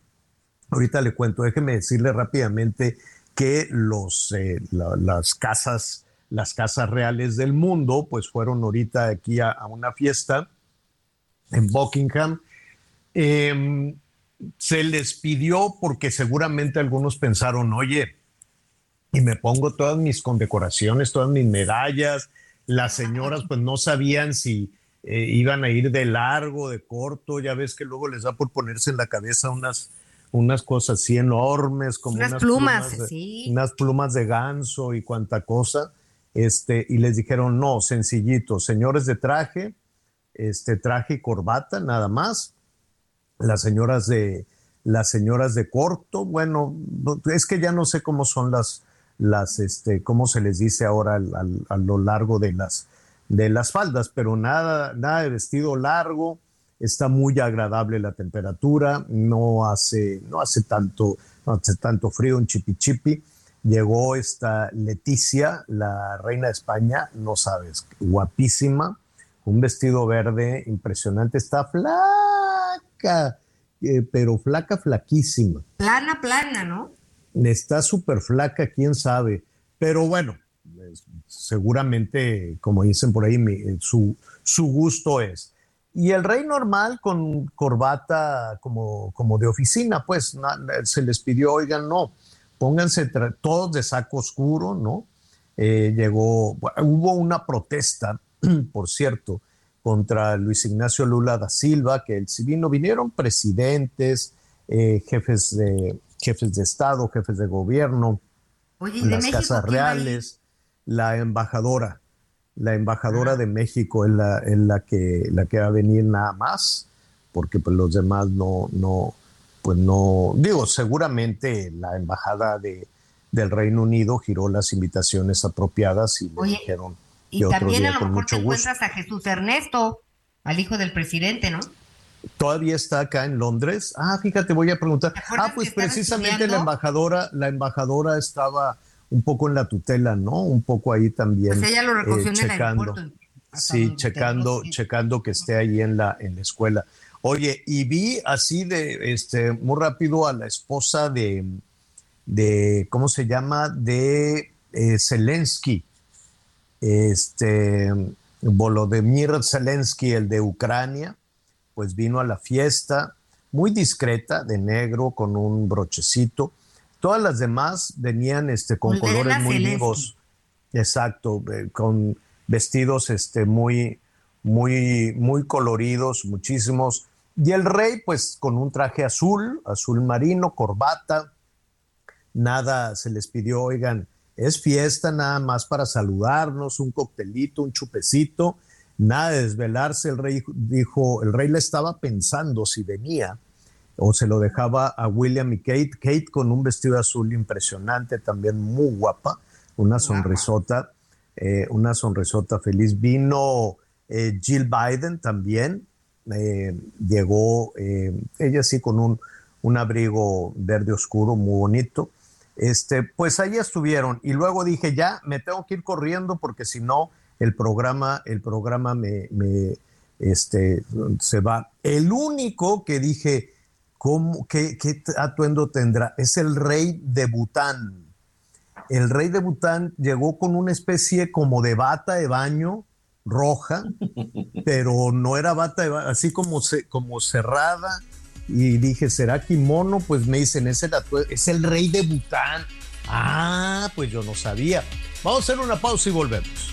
ahorita le cuento, déjeme decirle rápidamente que los, eh, la- las casas, las casas reales del mundo, pues fueron ahorita aquí a, a una fiesta en Buckingham. Em, se les pidió porque seguramente algunos pensaron, oye, y me pongo todas mis condecoraciones, todas mis medallas. Las señoras pues no sabían si eh, iban a ir de largo, de corto. Ya ves que luego les da por ponerse en la cabeza unas, unas cosas así enormes, como Unas unas, plumas, de, sí. unas plumas de ganso y cuanta cosa. Este, y les dijeron, no, sencillito, señores de traje, este traje y corbata, nada más. Las señoras de las señoras de corto, bueno, no- es que ya no sé cómo son las las este cómo se les dice ahora a lo largo de las de las faldas, pero nada nada de vestido largo, está muy agradable la temperatura, no hace no hace tanto no hace tanto frío en Chipi Chipi. Llegó esta Leticia, la reina de España, no sabes, guapísima, un vestido verde impresionante, está flaca, eh, pero flaca, flaquísima. Plana, plana, ¿no? Está súper flaca, quién sabe. Pero bueno, seguramente, como dicen por ahí, mi- eh, su, su gusto es. Y el rey normal con corbata como, como de oficina, pues na- se les pidió, oigan, no, pónganse todos de saco oscuro, ¿no? Eh, llegó, hubo una protesta, por cierto, contra Luis Ignacio Lula da Silva, que el si vino, vinieron presidentes, eh, jefes, de, jefes de Estado, jefes de gobierno, Oye, ¿y de las México casas reales, la embajadora, la embajadora de México es la, es la que la que va a venir nada más, porque pues los demás no, no, pues no, digo, seguramente la embajada de, del Reino Unido giró las invitaciones apropiadas y le Oye, dijeron Y también a lo mejor te gusto. encuentras a Jesús Ernesto, al hijo del presidente, ¿no? Todavía está acá en Londres. Ah, fíjate, voy a preguntar. Ah, pues precisamente la embajadora, la embajadora estaba un poco en la tutela, ¿no? Un poco ahí también. Pues ella lo recogió en el aeropuerto. Sí, checando, checando que esté ahí en la, en la escuela. Oye, y vi así de, este, muy rápido a la esposa de, de ¿cómo se llama? De eh, Zelensky, este, Volodymyr Zelensky, el de Ucrania, pues vino a la fiesta muy discreta, de negro, con un brochecito. Todas las demás venían este, con colores muy vivos. Exacto, eh, con vestidos este, muy, muy, muy coloridos, muchísimos. Y el rey, pues, con un traje azul, azul marino, corbata. Nada se les pidió, oigan, es fiesta nada más para saludarnos, un coctelito, un chupecito, nada de desvelarse. El rey dijo, el rey le estaba pensando si venía o se lo dejaba a William y Kate. Kate con un vestido azul impresionante, también muy guapa, una sonrisota, eh, una sonrisota feliz. Vino eh, Jill Biden también, eh, llegó ella sí con un, un abrigo verde oscuro muy bonito. Este, pues ahí estuvieron y luego dije ya me tengo que ir corriendo porque si no el programa el programa me, me, este se va. El único que dije ¿cómo, qué, qué atuendo tendrá es el rey de Bután. El rey de Bután llegó con una especie como de bata de baño roja, pero no era bata de baño, así como, se, como cerrada. Y dije, ¿será kimono? Pues me dicen, es el, es el rey de Bután. Ah, pues yo no sabía. Vamos a hacer una pausa y volvemos.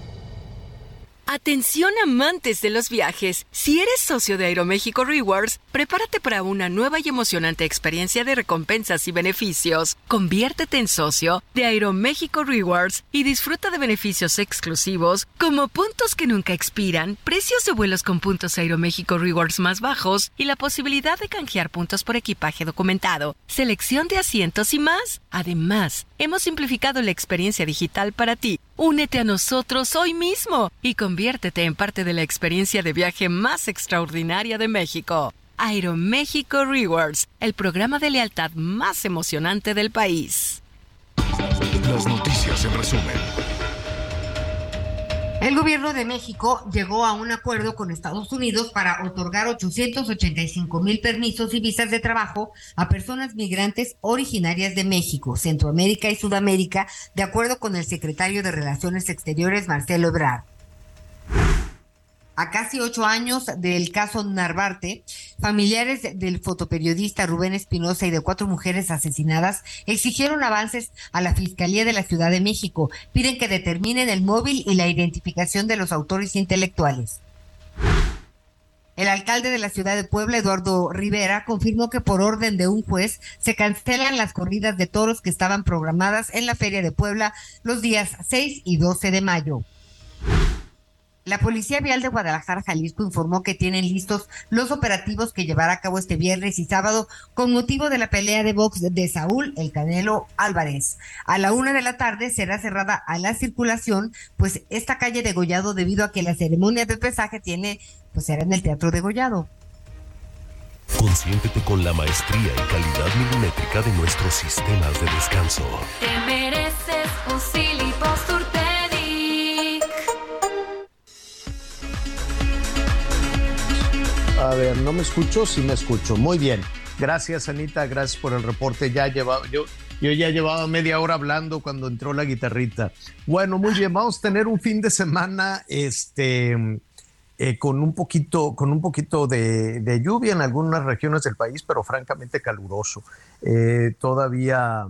Atención amantes de los viajes. Si eres socio de Aeroméxico Rewards, prepárate para una nueva y emocionante experiencia de recompensas y beneficios. Conviértete en socio de Aeroméxico Rewards y disfruta de beneficios exclusivos como puntos que nunca expiran, precios de vuelos con puntos Aeroméxico Rewards más bajos y la posibilidad de canjear puntos por equipaje documentado, selección de asientos y más. Además, hemos simplificado la experiencia digital para ti. Únete a nosotros hoy mismo y conviértete en parte de la experiencia de viaje más extraordinaria de México. Aeroméxico Rewards, el programa de lealtad más emocionante del país. Las noticias en resumen. El gobierno de México llegó a un acuerdo con Estados Unidos para otorgar 885 mil permisos y visas de trabajo a personas migrantes originarias de México, Centroamérica y Sudamérica, de acuerdo con el secretario de Relaciones Exteriores, Marcelo Ebrard. A casi ocho años del caso Narvarte, familiares del fotoperiodista Rubén Espinosa y de cuatro mujeres asesinadas exigieron avances a la Fiscalía de la Ciudad de México. Piden que determinen el móvil y la identificación de los autores intelectuales. El alcalde de la ciudad de Puebla, Eduardo Rivera, confirmó que por orden de un juez se cancelan las corridas de toros que estaban programadas en la Feria de Puebla los días 6 y 12 de mayo. La Policía Vial de Guadalajara, Jalisco, informó que tienen listos los operativos que llevará a cabo este viernes y sábado con motivo de la pelea de box de Saúl El Canelo Álvarez. A la una de la tarde será cerrada a la circulación, pues esta calle de Gollado, debido a que la ceremonia de pesaje tiene, pues será en el Teatro de Gollado. Consiéntete con la maestría y calidad milimétrica de nuestros sistemas de descanso. Te mereces un A ver, no me escucho, sí me escucho. Muy bien. Gracias, Anita. Gracias por el reporte. Ya yo, ya llevaba media hora hablando cuando entró la guitarrita. Bueno, muy bien. Vamos a tener un fin de semana, este, eh, con un poquito, con un poquito de, lluvia en algunas regiones del país, pero francamente caluroso. Eh, todavía,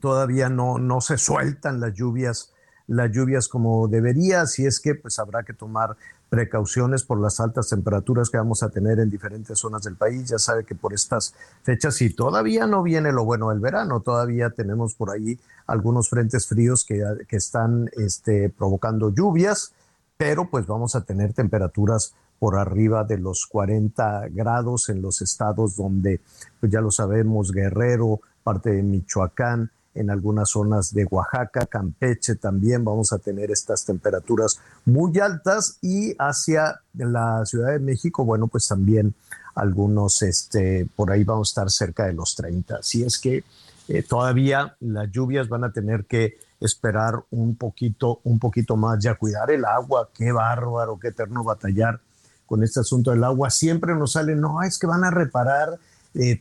todavía no, no se sueltan las lluvias, las lluvias como debería, así es que pues habrá que tomar precauciones por las altas temperaturas que vamos a tener en diferentes zonas del país. Ya sabe que por estas fechas, y todavía no viene lo bueno del verano, todavía tenemos por ahí algunos frentes fríos que, que están este, provocando lluvias, pero pues vamos a tener temperaturas por arriba de los 40 grados en los estados donde, pues ya lo sabemos, Guerrero, parte de Michoacán, en algunas zonas de Oaxaca, Campeche también vamos a tener estas temperaturas muy altas y hacia la Ciudad de México, bueno, pues también algunos, este, por ahí vamos a estar cerca de los 30. Así es que eh, todavía las lluvias van a tener que esperar un poquito, un poquito más, ya cuidar el agua, qué bárbaro, qué eterno batallar con este asunto del agua. Siempre nos sale, no, es que van a reparar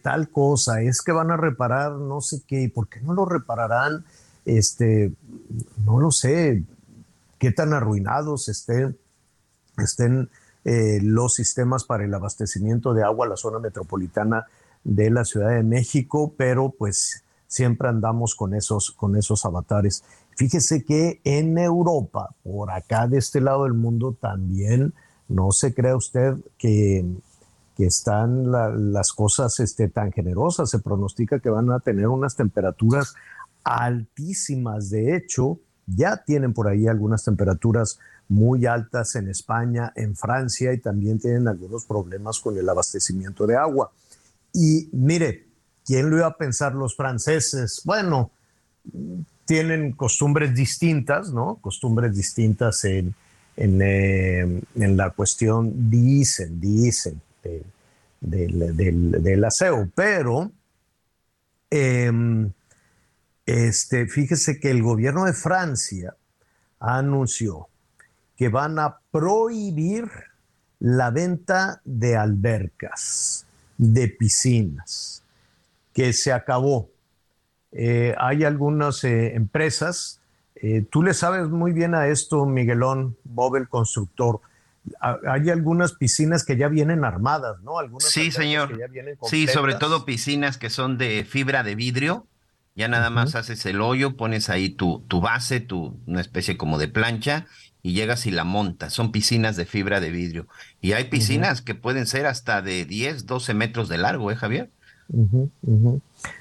tal cosa, es que van a reparar no sé qué, ¿por qué no lo repararán? Este, no lo sé, qué tan arruinados estén, estén eh, los sistemas para el abastecimiento de agua a la zona metropolitana de la Ciudad de México, pero pues siempre andamos con esos, con esos avatares. Fíjese que en Europa, por acá de este lado del mundo, también no se crea usted que, que están la- las cosas este, tan generosas. Se pronostica que van a tener unas temperaturas altísimas. De hecho, ya tienen por ahí algunas temperaturas muy altas en España, en Francia y también tienen algunos problemas con el abastecimiento de agua. Y mire, ¿quién lo iba a pensar los franceses? Bueno, tienen costumbres distintas, ¿no? Costumbres distintas en, en, eh, en la cuestión, dicen, dicen, del, del- del aseo, pero em, este, fíjese que el gobierno de Francia anunció que van a prohibir la venta de albercas, de piscinas, que se acabó. Eh, hay algunas eh, empresas, eh, tú le sabes muy bien a esto, Miguelón, Bob el constructor. Hay algunas piscinas que ya vienen armadas, ¿no? Algunas Sí, señor. que ya vienen Sí, sobre todo piscinas que son de fibra de vidrio. Ya nada más haces el hoyo, pones ahí tu, tu base, tu, una especie como de plancha, y llegas y la montas. Son piscinas de fibra de vidrio. Y hay piscinas que pueden ser hasta de 10, 12 metros de largo, ¿eh, Javier?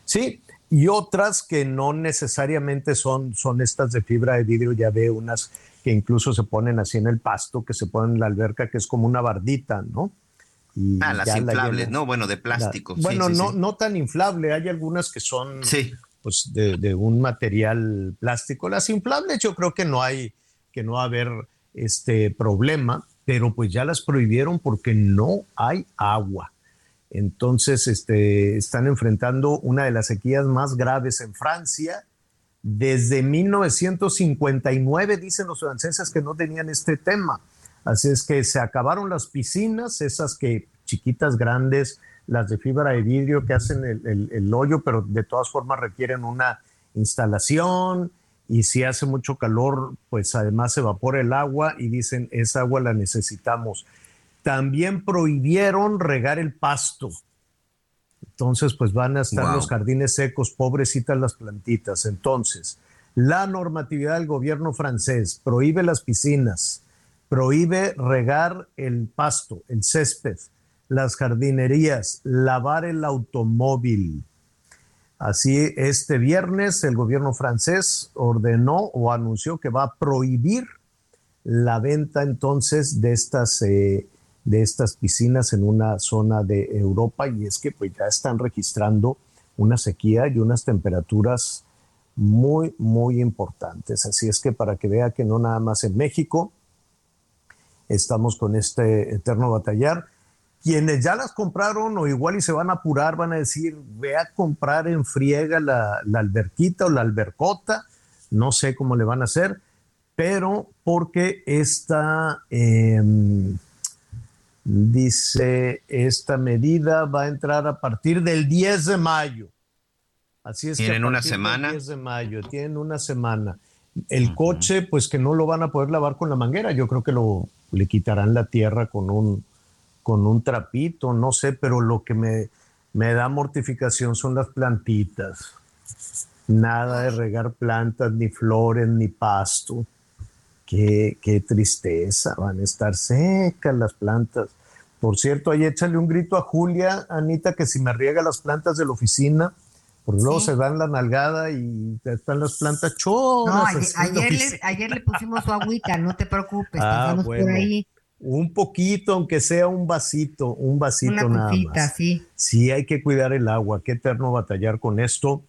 Sí, y otras que no necesariamente son, son estas de fibra de vidrio, ya ve unas que incluso se ponen así en el pasto, que se ponen en la alberca, que es como una bardita, ¿no? Y Ah, las la inflables. ¿no? Bueno, de plástico. La- sí, bueno, sí, no, sí. no tan inflable, hay algunas que son pues, de, de un material plástico. Las inflables yo creo que no hay, que no va a haber este problema, pero pues ya las prohibieron porque no hay agua. Entonces, este, están enfrentando una de las sequías más graves en Francia. Desde 1959 dicen los franceses que no tenían este tema. Así es que se acabaron las piscinas, esas que chiquitas, grandes, las de fibra de vidrio que hacen el, el- el hoyo, pero de todas formas requieren una instalación y si hace mucho calor, pues además se evapora el agua y dicen, esa agua la necesitamos. También prohibieron regar el pasto. Entonces, pues van a estar Wow. los jardines secos, pobrecitas las plantitas. Entonces, la normatividad del gobierno francés prohíbe las piscinas, prohíbe regar el pasto, el césped, las jardinerías, lavar el automóvil. Así, este viernes el gobierno francés ordenó o anunció que va a prohibir la venta entonces de estas, eh, de estas piscinas en una zona de Europa y es que pues ya están registrando una sequía y unas temperaturas muy, muy importantes. Así es que para que vea que no nada más en México estamos con este eterno batallar. Quienes ya las compraron o igual y se van a apurar van a decir, ve a comprar en friega la, la alberquita o la albercota, no sé cómo le van a hacer, pero porque esta, em, dice, esta medida va a entrar a partir del 10 de mayo. Así es que a ¿Tienen una partir del semana? 10 de mayo, tienen una semana. El coche, pues que no lo van a poder lavar con la manguera, yo creo que lo le quitarán la tierra con un con un trapito, no sé, pero lo que me, me da mortificación son las plantitas. Nada de regar plantas, ni flores, ni pasto. Qué, qué tristeza, van a estar secas las plantas. Por cierto, ahí échale un grito a Julia, Anita, que si me riega las plantas de la oficina, porque luego Sí. se dan la nalgada y están las plantas choras. No, ayer, le, oficina. ayer le pusimos su agüita, no te preocupes, Ah, bueno. por ahí. Un poquito, aunque sea un vasito, un vasito Una nada cosita, más. sí. Sí, hay que cuidar el agua, qué eterno batallar con esto.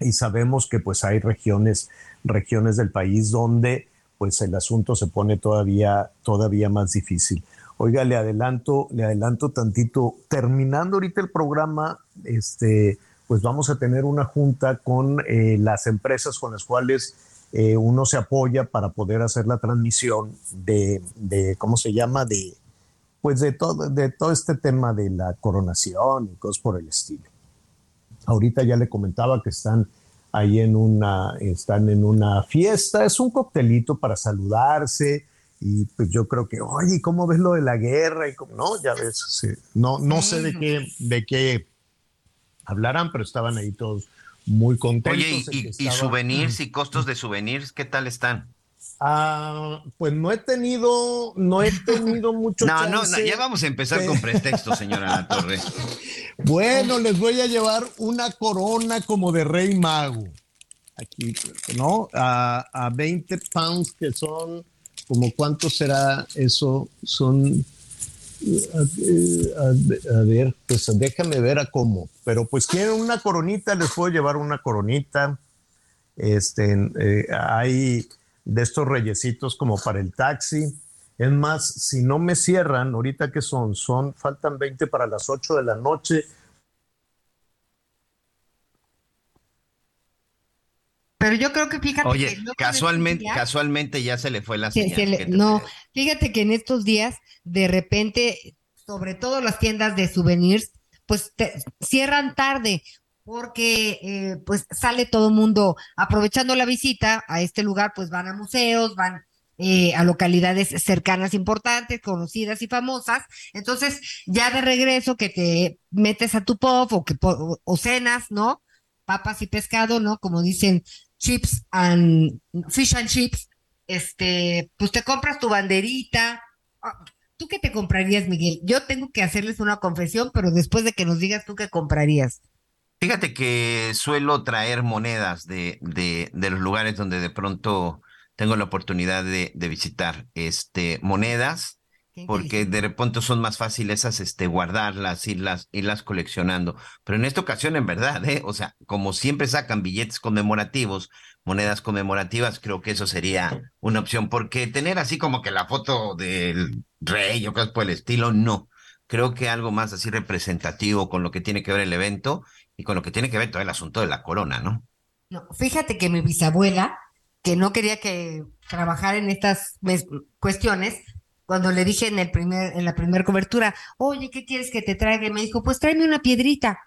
y sabemos que pues hay regiones, regiones del país donde pues el asunto se pone todavía, todavía más difícil. Oiga, le adelanto, le adelanto tantito. Terminando ahorita el programa, este, pues vamos a tener una junta con eh, las empresas con las cuales eh, uno se apoya para poder hacer la transmisión de, de, ¿cómo se llama? De, pues de todo, de todo este tema de la coronación y cosas por el estilo. Ahorita ya le comentaba que están ahí en una, están en una fiesta, es un coctelito para saludarse y pues yo creo que, oye, ¿cómo ves lo de la guerra? Y cómo, no, ya ves, sí. no, no sé de qué, de qué hablarán, pero estaban ahí todos muy contentos. Oye, y, y- y estaba- souvenirs y costos de souvenirs, ¿qué tal están? Ah, pues no he tenido, no he tenido mucho No, no, no, ya vamos a empezar con pretextos, señora La Torre. Bueno, les voy a llevar una corona como de rey mago. Aquí, ¿no? A, a 20 pounds, que son, como cuánto será eso? Son, eh, a, a ver, pues déjame ver a cómo. Pero pues quieren una coronita, les puedo llevar una coronita. Este, eh, hay de estos reyesitos como para el taxi. Es más, si no me cierran, ahorita que son, son, faltan 20 para las 8 de la noche. Pero yo creo que fíjate Oye, que casualmente, días- casualmente ya se le fue la se- señal. se le- ¿qué te no, parece? fíjate que en estos días, de repente, sobre todo las tiendas de souvenirs, pues te- cierran tarde porque eh, pues sale todo el mundo aprovechando la visita a este lugar, pues van a museos, van eh, a localidades cercanas importantes, conocidas y famosas. Entonces, ya de regreso que te metes a tu pub o que po- o cenas, ¿no? Papas y pescado, ¿no? Como dicen chips and fish and chips, este, pues te compras tu banderita. Ah, ¿Tú qué te comprarías, Miguel? Yo tengo que hacerles una confesión, pero después de que nos digas tú qué comprarías. Fíjate que suelo traer monedas de, de, de los lugares donde de pronto tengo la oportunidad de, de visitar. Este, monedas, porque de repente son más fáciles esas, este, guardarlas, irlas, irlas coleccionando. Pero en esta ocasión, en verdad, ¿eh? O sea, como siempre sacan billetes conmemorativos, monedas conmemorativas, creo que eso sería una opción, porque tener así como que la foto del rey o cosas por el estilo, no. Creo que algo más así representativo con lo que tiene que ver el evento y con lo que tiene que ver todo el asunto de la corona, ¿no? No, fíjate que mi bisabuela, que no quería que trabajara en estas cuestiones, cuando le dije en el primer, en la primera cobertura, oye, ¿qué quieres que te traiga? Me dijo, pues tráeme una piedrita.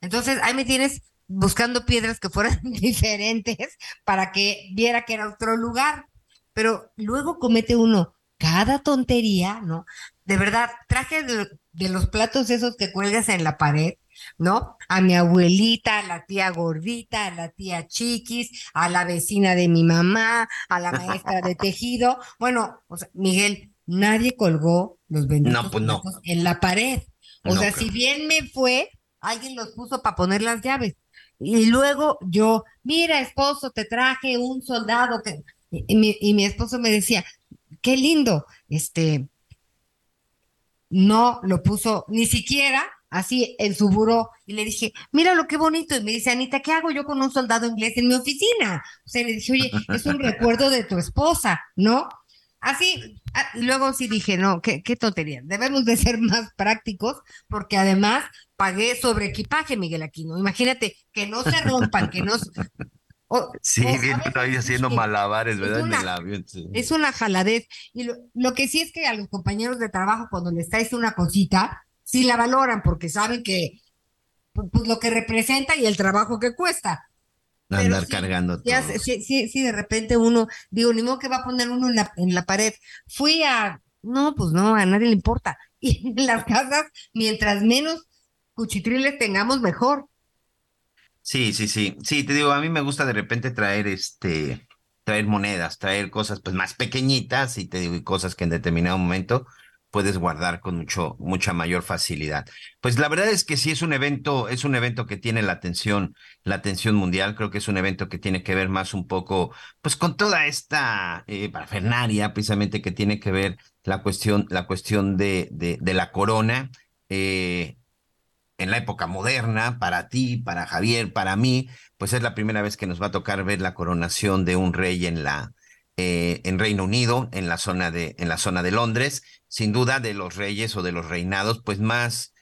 Entonces ahí me tienes buscando piedras que fueran diferentes para que viera que era otro lugar. Pero luego comete uno cada tontería, ¿no? De verdad, traje de, de los platos esos que cuelgas en la pared, ¿no? A mi abuelita, a la tía gordita, a la tía chiquis, a la vecina de mi mamá, a la maestra de tejido. Bueno, o sea, Miguel, nadie colgó los benditos No, pues no. en la pared. O No, sea, si bien me fue, alguien los puso para poner las llaves. Y luego yo, mira, esposo, te traje un soldado que... Y mi, y mi esposo me decía, qué lindo, este, no lo puso ni siquiera así en su buró. Y le dije, mira lo que bonito. Y me dice, Anita, ¿qué hago yo con un soldado inglés en mi oficina? O sea, le dije, oye, es un recuerdo de tu esposa, ¿no? Así, ah, y luego sí dije, no, qué, qué tontería. Debemos de ser más prácticos porque además pagué sobre equipaje, Miguel Aquino. Imagínate que no se rompan, que no... o- Sí, o bien, todavía haciendo malabares, es ¿verdad? En el avión. sí. es una jaladez. Y lo, lo que sí es que a los compañeros de trabajo, cuando les traes una cosita, sí la valoran porque saben que pu- pues, lo que representa y el trabajo que cuesta. Pero Andar sí, cargando Ya todo. sí, sí, sí, de repente uno, digo, ni modo que va a poner uno en la, en la pared. Fui a, no, pues no, a nadie le importa. Y en las casas, mientras menos cuchitriles tengamos, mejor. Sí, sí, sí. Sí, te digo, a mí me gusta de repente traer este, traer monedas, traer cosas pues más pequeñitas y te digo, y cosas que en determinado momento puedes guardar con mucho, mucha mayor facilidad. Pues la verdad es que sí es un evento, es un evento que tiene la atención, la atención mundial. Creo que es un evento que tiene que ver más un poco, pues con toda esta eh, parafernalia, precisamente que tiene que ver la cuestión, la cuestión de, de, de la corona. Eh, en la época moderna, para ti, para Javier, para mí, pues es la primera vez que nos va a tocar ver la coronación de un rey en la eh, en Reino Unido, en la zona de en la zona de Londres, sin duda de los reyes o de los reinados, pues más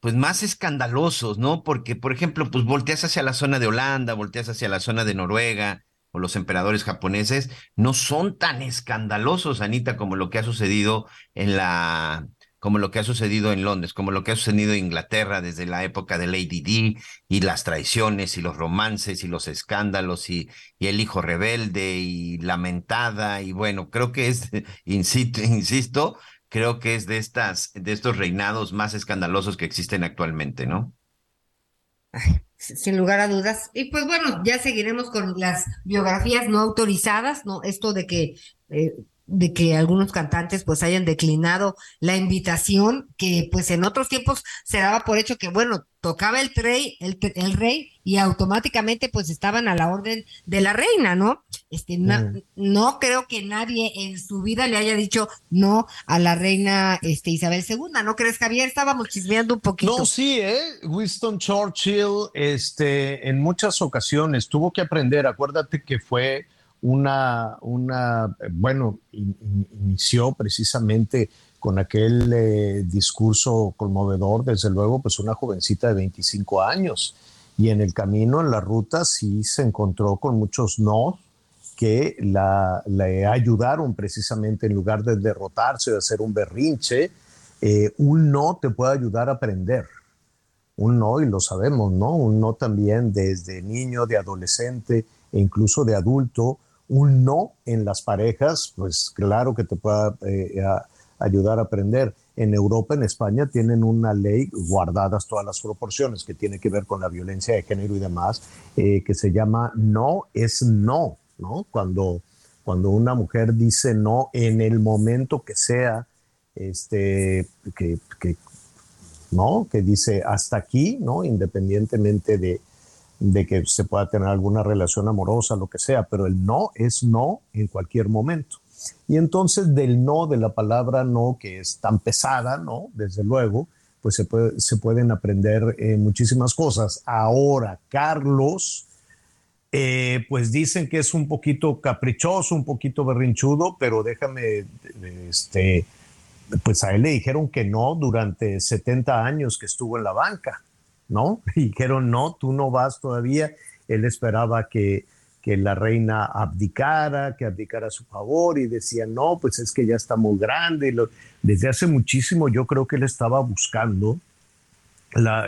pues más escandalosos, ¿no? Porque, por ejemplo, pues volteas hacia la zona de Holanda, volteas hacia la zona de Noruega, o los emperadores japoneses, no son tan escandalosos, Anita, como lo que ha sucedido en la, como lo que ha sucedido en Londres, como lo que ha sucedido en Inglaterra desde la época de Lady Di y las traiciones y los romances y los escándalos y, el hijo rebelde y lamentada y bueno, creo que es, insisto, insisto, creo que es de estas, de estos reinados más escandalosos que existen actualmente, ¿no? sin lugar a dudas. Y pues bueno, ya seguiremos con las biografías no autorizadas, ¿no? Esto de que, eh, de que algunos cantantes pues hayan declinado la invitación, que pues en otros tiempos se daba por hecho que, bueno, tocaba el rey, el, el rey, y automáticamente pues estaban a la orden de la reina, ¿no? Este, Mm. no creo que nadie en su vida le haya dicho no a la reina este, Isabel II, ¿no crees, Javier? Estábamos chismeando un poquito. No, sí, ¿eh? Winston Churchill, este, en muchas ocasiones tuvo que aprender. Acuérdate que fue una, una eh, bueno, in- in- inició precisamente con aquel eh, discurso conmovedor, desde luego, pues una jovencita de 25 años. Y en el camino, en la ruta, sí se encontró con muchos no que la, le ayudaron precisamente en lugar de derrotarse, de hacer un berrinche, eh, un no te puede ayudar a aprender. Un no, y lo sabemos, ¿no? Un no también desde niño, de adolescente e incluso de adulto. Un no en las parejas, pues claro que te puede eh, ayudar a aprender. En Europa, en España, tienen una ley, guardadas todas las proporciones, que tiene que ver con la violencia de género y demás, eh, que se llama no es no, ¿no? Cuando, cuando una mujer dice no en el momento que sea, este, que ¿no? Que dice hasta aquí, ¿no? Independientemente de, de que se pueda tener alguna relación amorosa, lo que sea, pero el no es no en cualquier momento. Y entonces del no, de la palabra no, que es tan pesada, ¿no? Desde luego, pues se, puede- se pueden aprender eh, muchísimas cosas. Ahora, Carlos, eh, pues dicen que es un poquito caprichoso, un poquito berrinchudo, pero déjame, este, pues a él le dijeron que no durante 70 años que estuvo en la banca, ¿no? Dijeron, no, tú no vas todavía. Él esperaba que, que la reina abdicara, que abdicara a su favor y decía, no, pues es que ya está muy grande. Desde hace muchísimo yo creo que él estaba buscando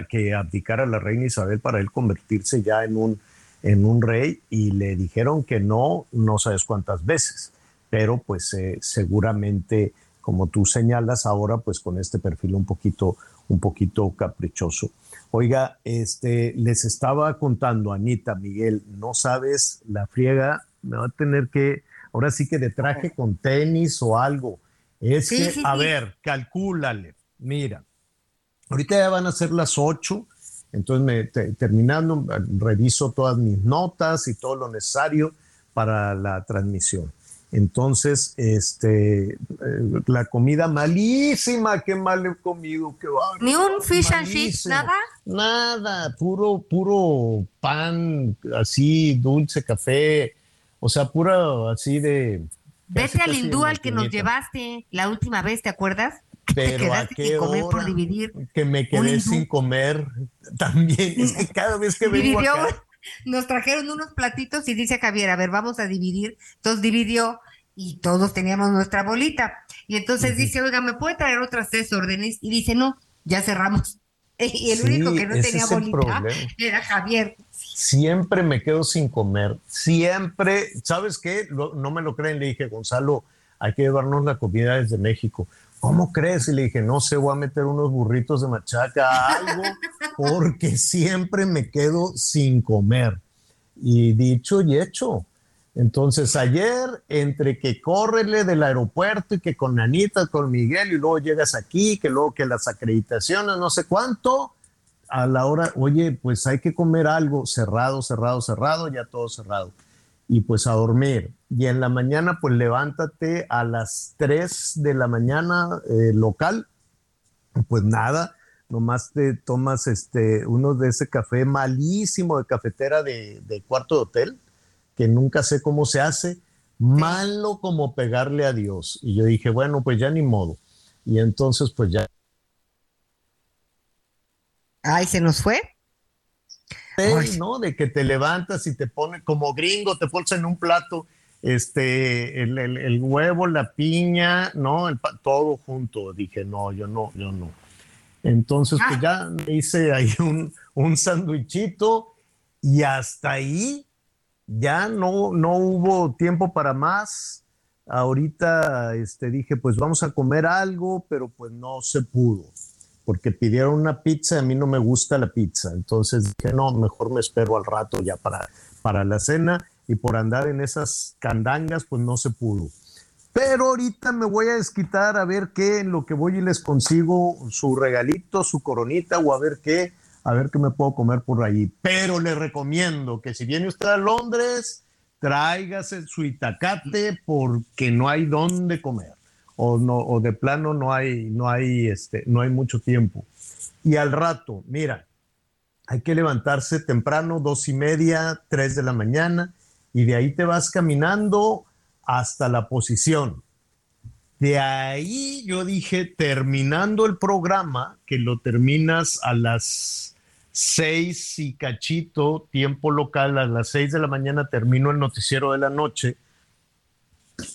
que abdicara la reina Isabel para él convertirse ya en un, en un rey y le dijeron que no, no sabes cuántas veces, pero pues eh, seguramente, como tú señalas ahora, pues con este perfil un poquito, un poquito caprichoso. Oiga, este, les estaba contando, Anita, Miguel, no sabes la friega, me va a tener que, ahora sí que de traje con tenis o algo. Es Sí, que, sí, a sí. ver, calcúlale, mira, Ahorita ya van a ser las 8, entonces me, te- terminando, reviso todas mis notas y todo lo necesario para la transmisión. Entonces, este, eh, la comida malísima, qué mal he comido, qué bárbaro, Ni un fish and chips, nada. Nada, puro, puro pan, así, dulce, café, o sea, pura así de... Vete al hindú al que nos llevaste la última vez, ¿te acuerdas? Pero a qué comer por hora dividir. que me quedé sin comer también. Es que cada vez que vengo acá, nos trajeron unos platitos y dice Javier, a ver, vamos a dividir. Entonces dividió y todos teníamos nuestra bolita. Y entonces dice, oiga, ¿me puede traer otras tres órdenes? Y dice, no, ya cerramos. Y el Sí, único que no tenía bolita era Javier. siempre me quedo sin comer. Siempre, ¿sabes qué? No me lo creen. Le dije, Gonzalo, hay que llevarnos la comida desde México. ¿Cómo crees? Y le dije, no sé, voy a meter unos burritos de machaca, algo, porque siempre me quedo sin comer. Y dicho y hecho. Entonces ayer, entre que córrele del aeropuerto y que con Anita, con Miguel, y luego llegas aquí, que luego que las acreditaciones, no sé cuánto, a la hora, oye, pues hay que comer algo cerrado, cerrado, cerrado, ya todo cerrado. Y pues a dormir. Y en la mañana, pues levántate a las 3 de la mañana eh, local, pues nada, nomás te tomas este, uno de ese café malísimo de cafetera de, de cuarto de hotel, que nunca sé cómo se hace, malo como pegarle a Dios. Y yo dije, bueno, pues ya ni modo. Y entonces, pues ya. Ay, ¿se nos fue? ¿No? De que te levantas y te pone como gringo, te pones en un plato este, el, el- el huevo, la piña, ¿no? El todo junto. Dije, no, yo no, yo no. Entonces, pues ya me hice ahí un, un sandwichito y hasta ahí ya no, no hubo tiempo para más. Ahorita este, dije, pues vamos a comer algo, pero pues no se pudo, porque pidieron una pizza y a mí no me gusta la pizza. Entonces dije, no, mejor me espero al rato ya para, para la cena y por andar en esas candangas, pues no se pudo. Pero ahorita me voy a desquitar a ver qué en lo que voy y les consigo su regalito, su coronita o a ver qué, a ver qué me puedo comer por ahí. Pero le recomiendo que si viene usted a Londres, tráigase su itacate porque no hay dónde comer o no o de plano no hay no hay este no hay mucho tiempo. Y al rato, mira, hay que levantarse temprano, dos y media, tres de la mañana, y de ahí te vas caminando hasta la posición. De ahí yo dije, terminando el programa, que lo terminas a las seis y cachito, tiempo local, a las seis de la mañana termino el noticiero de la noche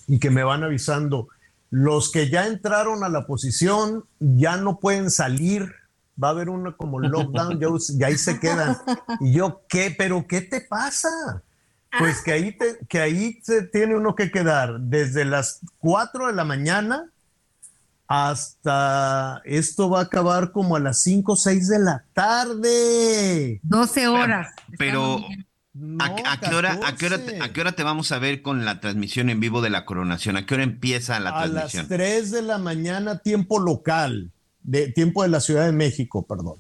y que me van avisando, los que ya entraron a la posición ya no pueden salir, va a haber uno como lockdown, ya, ya ahí se quedan. Y yo, ¿qué? ¿Pero qué te pasa? Pues que ahí, te- que ahí se tiene uno que quedar desde las 4 de la mañana hasta esto va a acabar como a las 5 o 6 de la tarde. 12 horas. Pero, No, ¿a, a qué hora, a, qué hora, 14. ¿a qué hora te vamos a ver con la transmisión en vivo de la coronación? ¿A qué hora empieza la a las transmisión? 3 de la mañana, tiempo local, de tiempo de la Ciudad de México, perdón.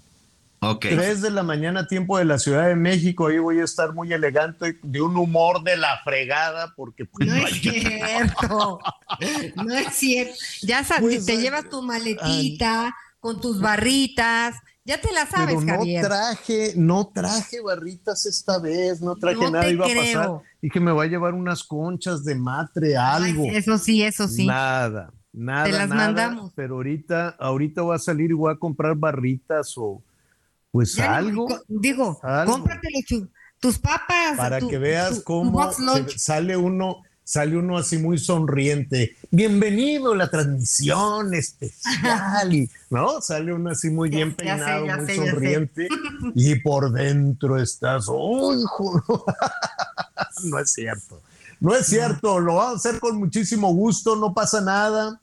Ok. 3 de la mañana, tiempo de la Ciudad de México. Ahí voy a estar muy elegante, de un humor de la fregada, porque pues, No no es hay- cierto. No es cierto. Ya sabes, Pues, te ay, llevas tu maletita con tus barritas. Ya te la sabes, Pero no Javier. traje, no traje barritas esta vez, no traje No nada, iba a creo. pasar. Dije, me va a llevar unas conchas de matre, algo. Ay, eso sí, eso sí. Nada, nada, Te las nada, mandamos. Pero ahorita, ahorita voy a salir y voy a comprar barritas o pues Ya algo. digo, Algo. cómpratele tu- tus papas. para tu- que veas tu- cómo sale uno, sale uno así muy sonriente. Bienvenido a la transmisión especial, y, ¿no? Sale uno así muy bien ya sé, peinado, ya muy sé. sonriente, y por dentro estás, ¡oh, hijo! no es cierto. No es cierto, lo vamos a hacer con muchísimo gusto, no pasa nada.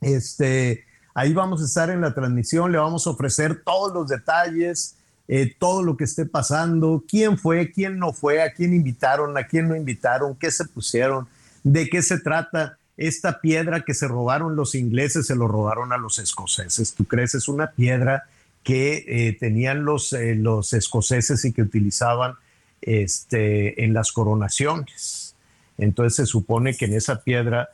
Este, ahí vamos a estar en la transmisión, le vamos a ofrecer todos los detalles, eh, todo lo que esté pasando, quién fue, quién no fue, a quién invitaron, a quién no invitaron, qué se pusieron, de qué se trata. Esta piedra que se robaron los ingleses, se lo robaron a los escoceses. ¿Tú crees? Es una piedra que eh, tenían los, eh, los escoceses y que utilizaban este, en las coronaciones. Entonces se supone que en esa piedra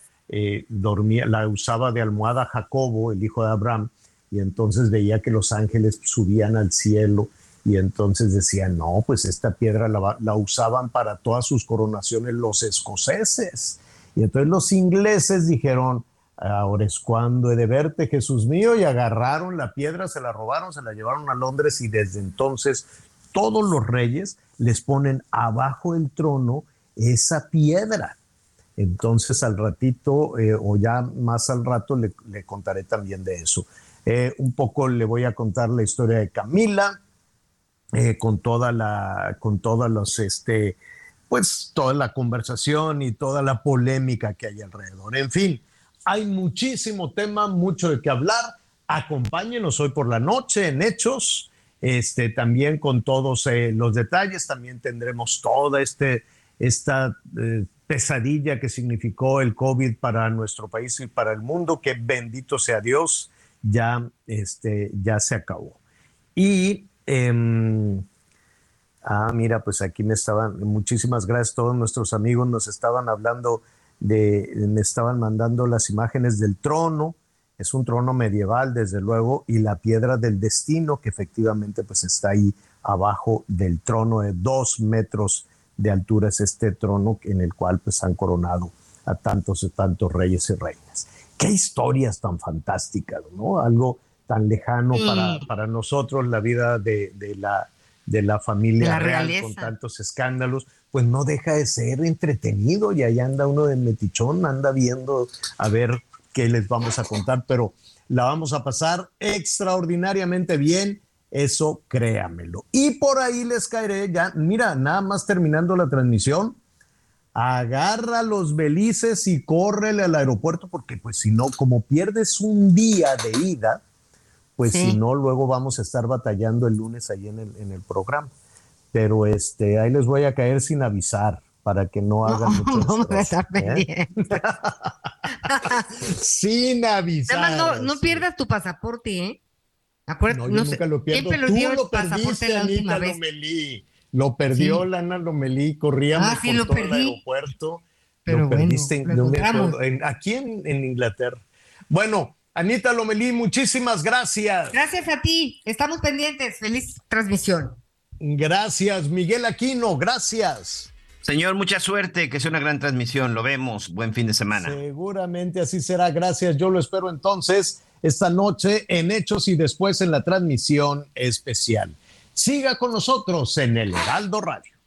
dormía, la usaba de almohada Jacobo, el hijo de Abraham, y entonces veía que los ángeles subían al cielo y entonces decían, no, pues esta piedra la, usaban para todas sus coronaciones los escoceses. Y entonces los ingleses dijeron, ahora es cuando he de verte, Jesús mío, y agarraron la piedra, se la robaron, se la llevaron a Londres y desde entonces todos los reyes les ponen abajo del trono esa piedra. Entonces al ratito eh, o ya más al rato le, le contaré también de eso. Eh, un poco le voy a contar la historia de Camila eh, con toda la, con todas los, este, pues toda la conversación y toda la polémica que hay alrededor. En fin, hay muchísimo tema, mucho de qué hablar. Acompáñenos hoy por la noche en Hechos, este, también con todos eh, los detalles. También tendremos toda este, esta eh, pesadilla que significó el COVID para nuestro país y para el mundo, que bendito sea Dios, ya, este, ya se acabó. Y em, Ah, mira, pues aquí me estaban, muchísimas gracias, todos nuestros amigos nos estaban hablando de, me estaban mandando las imágenes del trono, Es un trono medieval, desde luego, y la piedra del destino, que efectivamente pues está ahí abajo del trono de dos metros de altura, es este trono en el cual pues han coronado a tantos y tantos reyes y reinas. Qué historias tan fantásticas, ¿no? Algo tan lejano Sí. para, para nosotros, la vida de, de la, de la familia la real realeza. con tantos escándalos, pues no deja de ser entretenido y ahí anda uno de metichón, anda viendo a ver qué les vamos a contar, pero la vamos a pasar extraordinariamente bien, eso créamelo. Y por ahí les caeré ya, mira, nada más terminando la transmisión, agarra los belices y córrele al aeropuerto porque pues si no, como pierdes un día de ida, pues Sí. si no, luego vamos a estar batallando el lunes ahí en el, en el programa. Pero este, ahí les voy a caer sin avisar para que no hagan mucho destrozo, estar ¿eh? pendientes. Sin avisar. Además, no, no pierdas tu pasaporte, ¿eh? Acuérdate, No, yo no nunca lo pierdo. ¿Quién Tú lo perdiste, la Anita? Lomelí. Lo perdió Sí. Lana Lomelí. Corríamos Ah, sí, por lo todo el aeropuerto. Pero lo bueno, perdiste. no en- aquí en, en Inglaterra. Bueno, Anita Lomelí, muchísimas gracias. Gracias a ti. Estamos pendientes. Feliz transmisión. Gracias, Miguel Aquino. Gracias. Señor, mucha suerte, que sea una gran transmisión. Lo vemos. Buen fin de semana. Seguramente así será. Gracias. Yo lo espero entonces esta noche en Hechos y después en la transmisión especial. Siga con nosotros en el Heraldo Radio.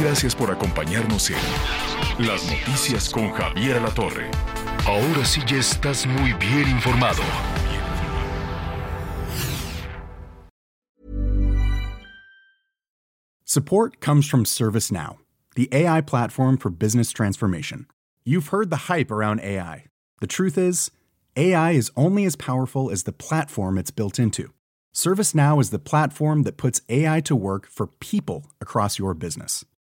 Gracias por acompañarnos en Las Noticias con Javier Alatorre. Ahora sí ya estás muy bien informado. Support comes from ServiceNow, the AI platform for business transformation. You've heard the hype around AI. The truth is, AI is only as powerful as the platform it's built into. ServiceNow is the platform that puts AI to work for people across your business,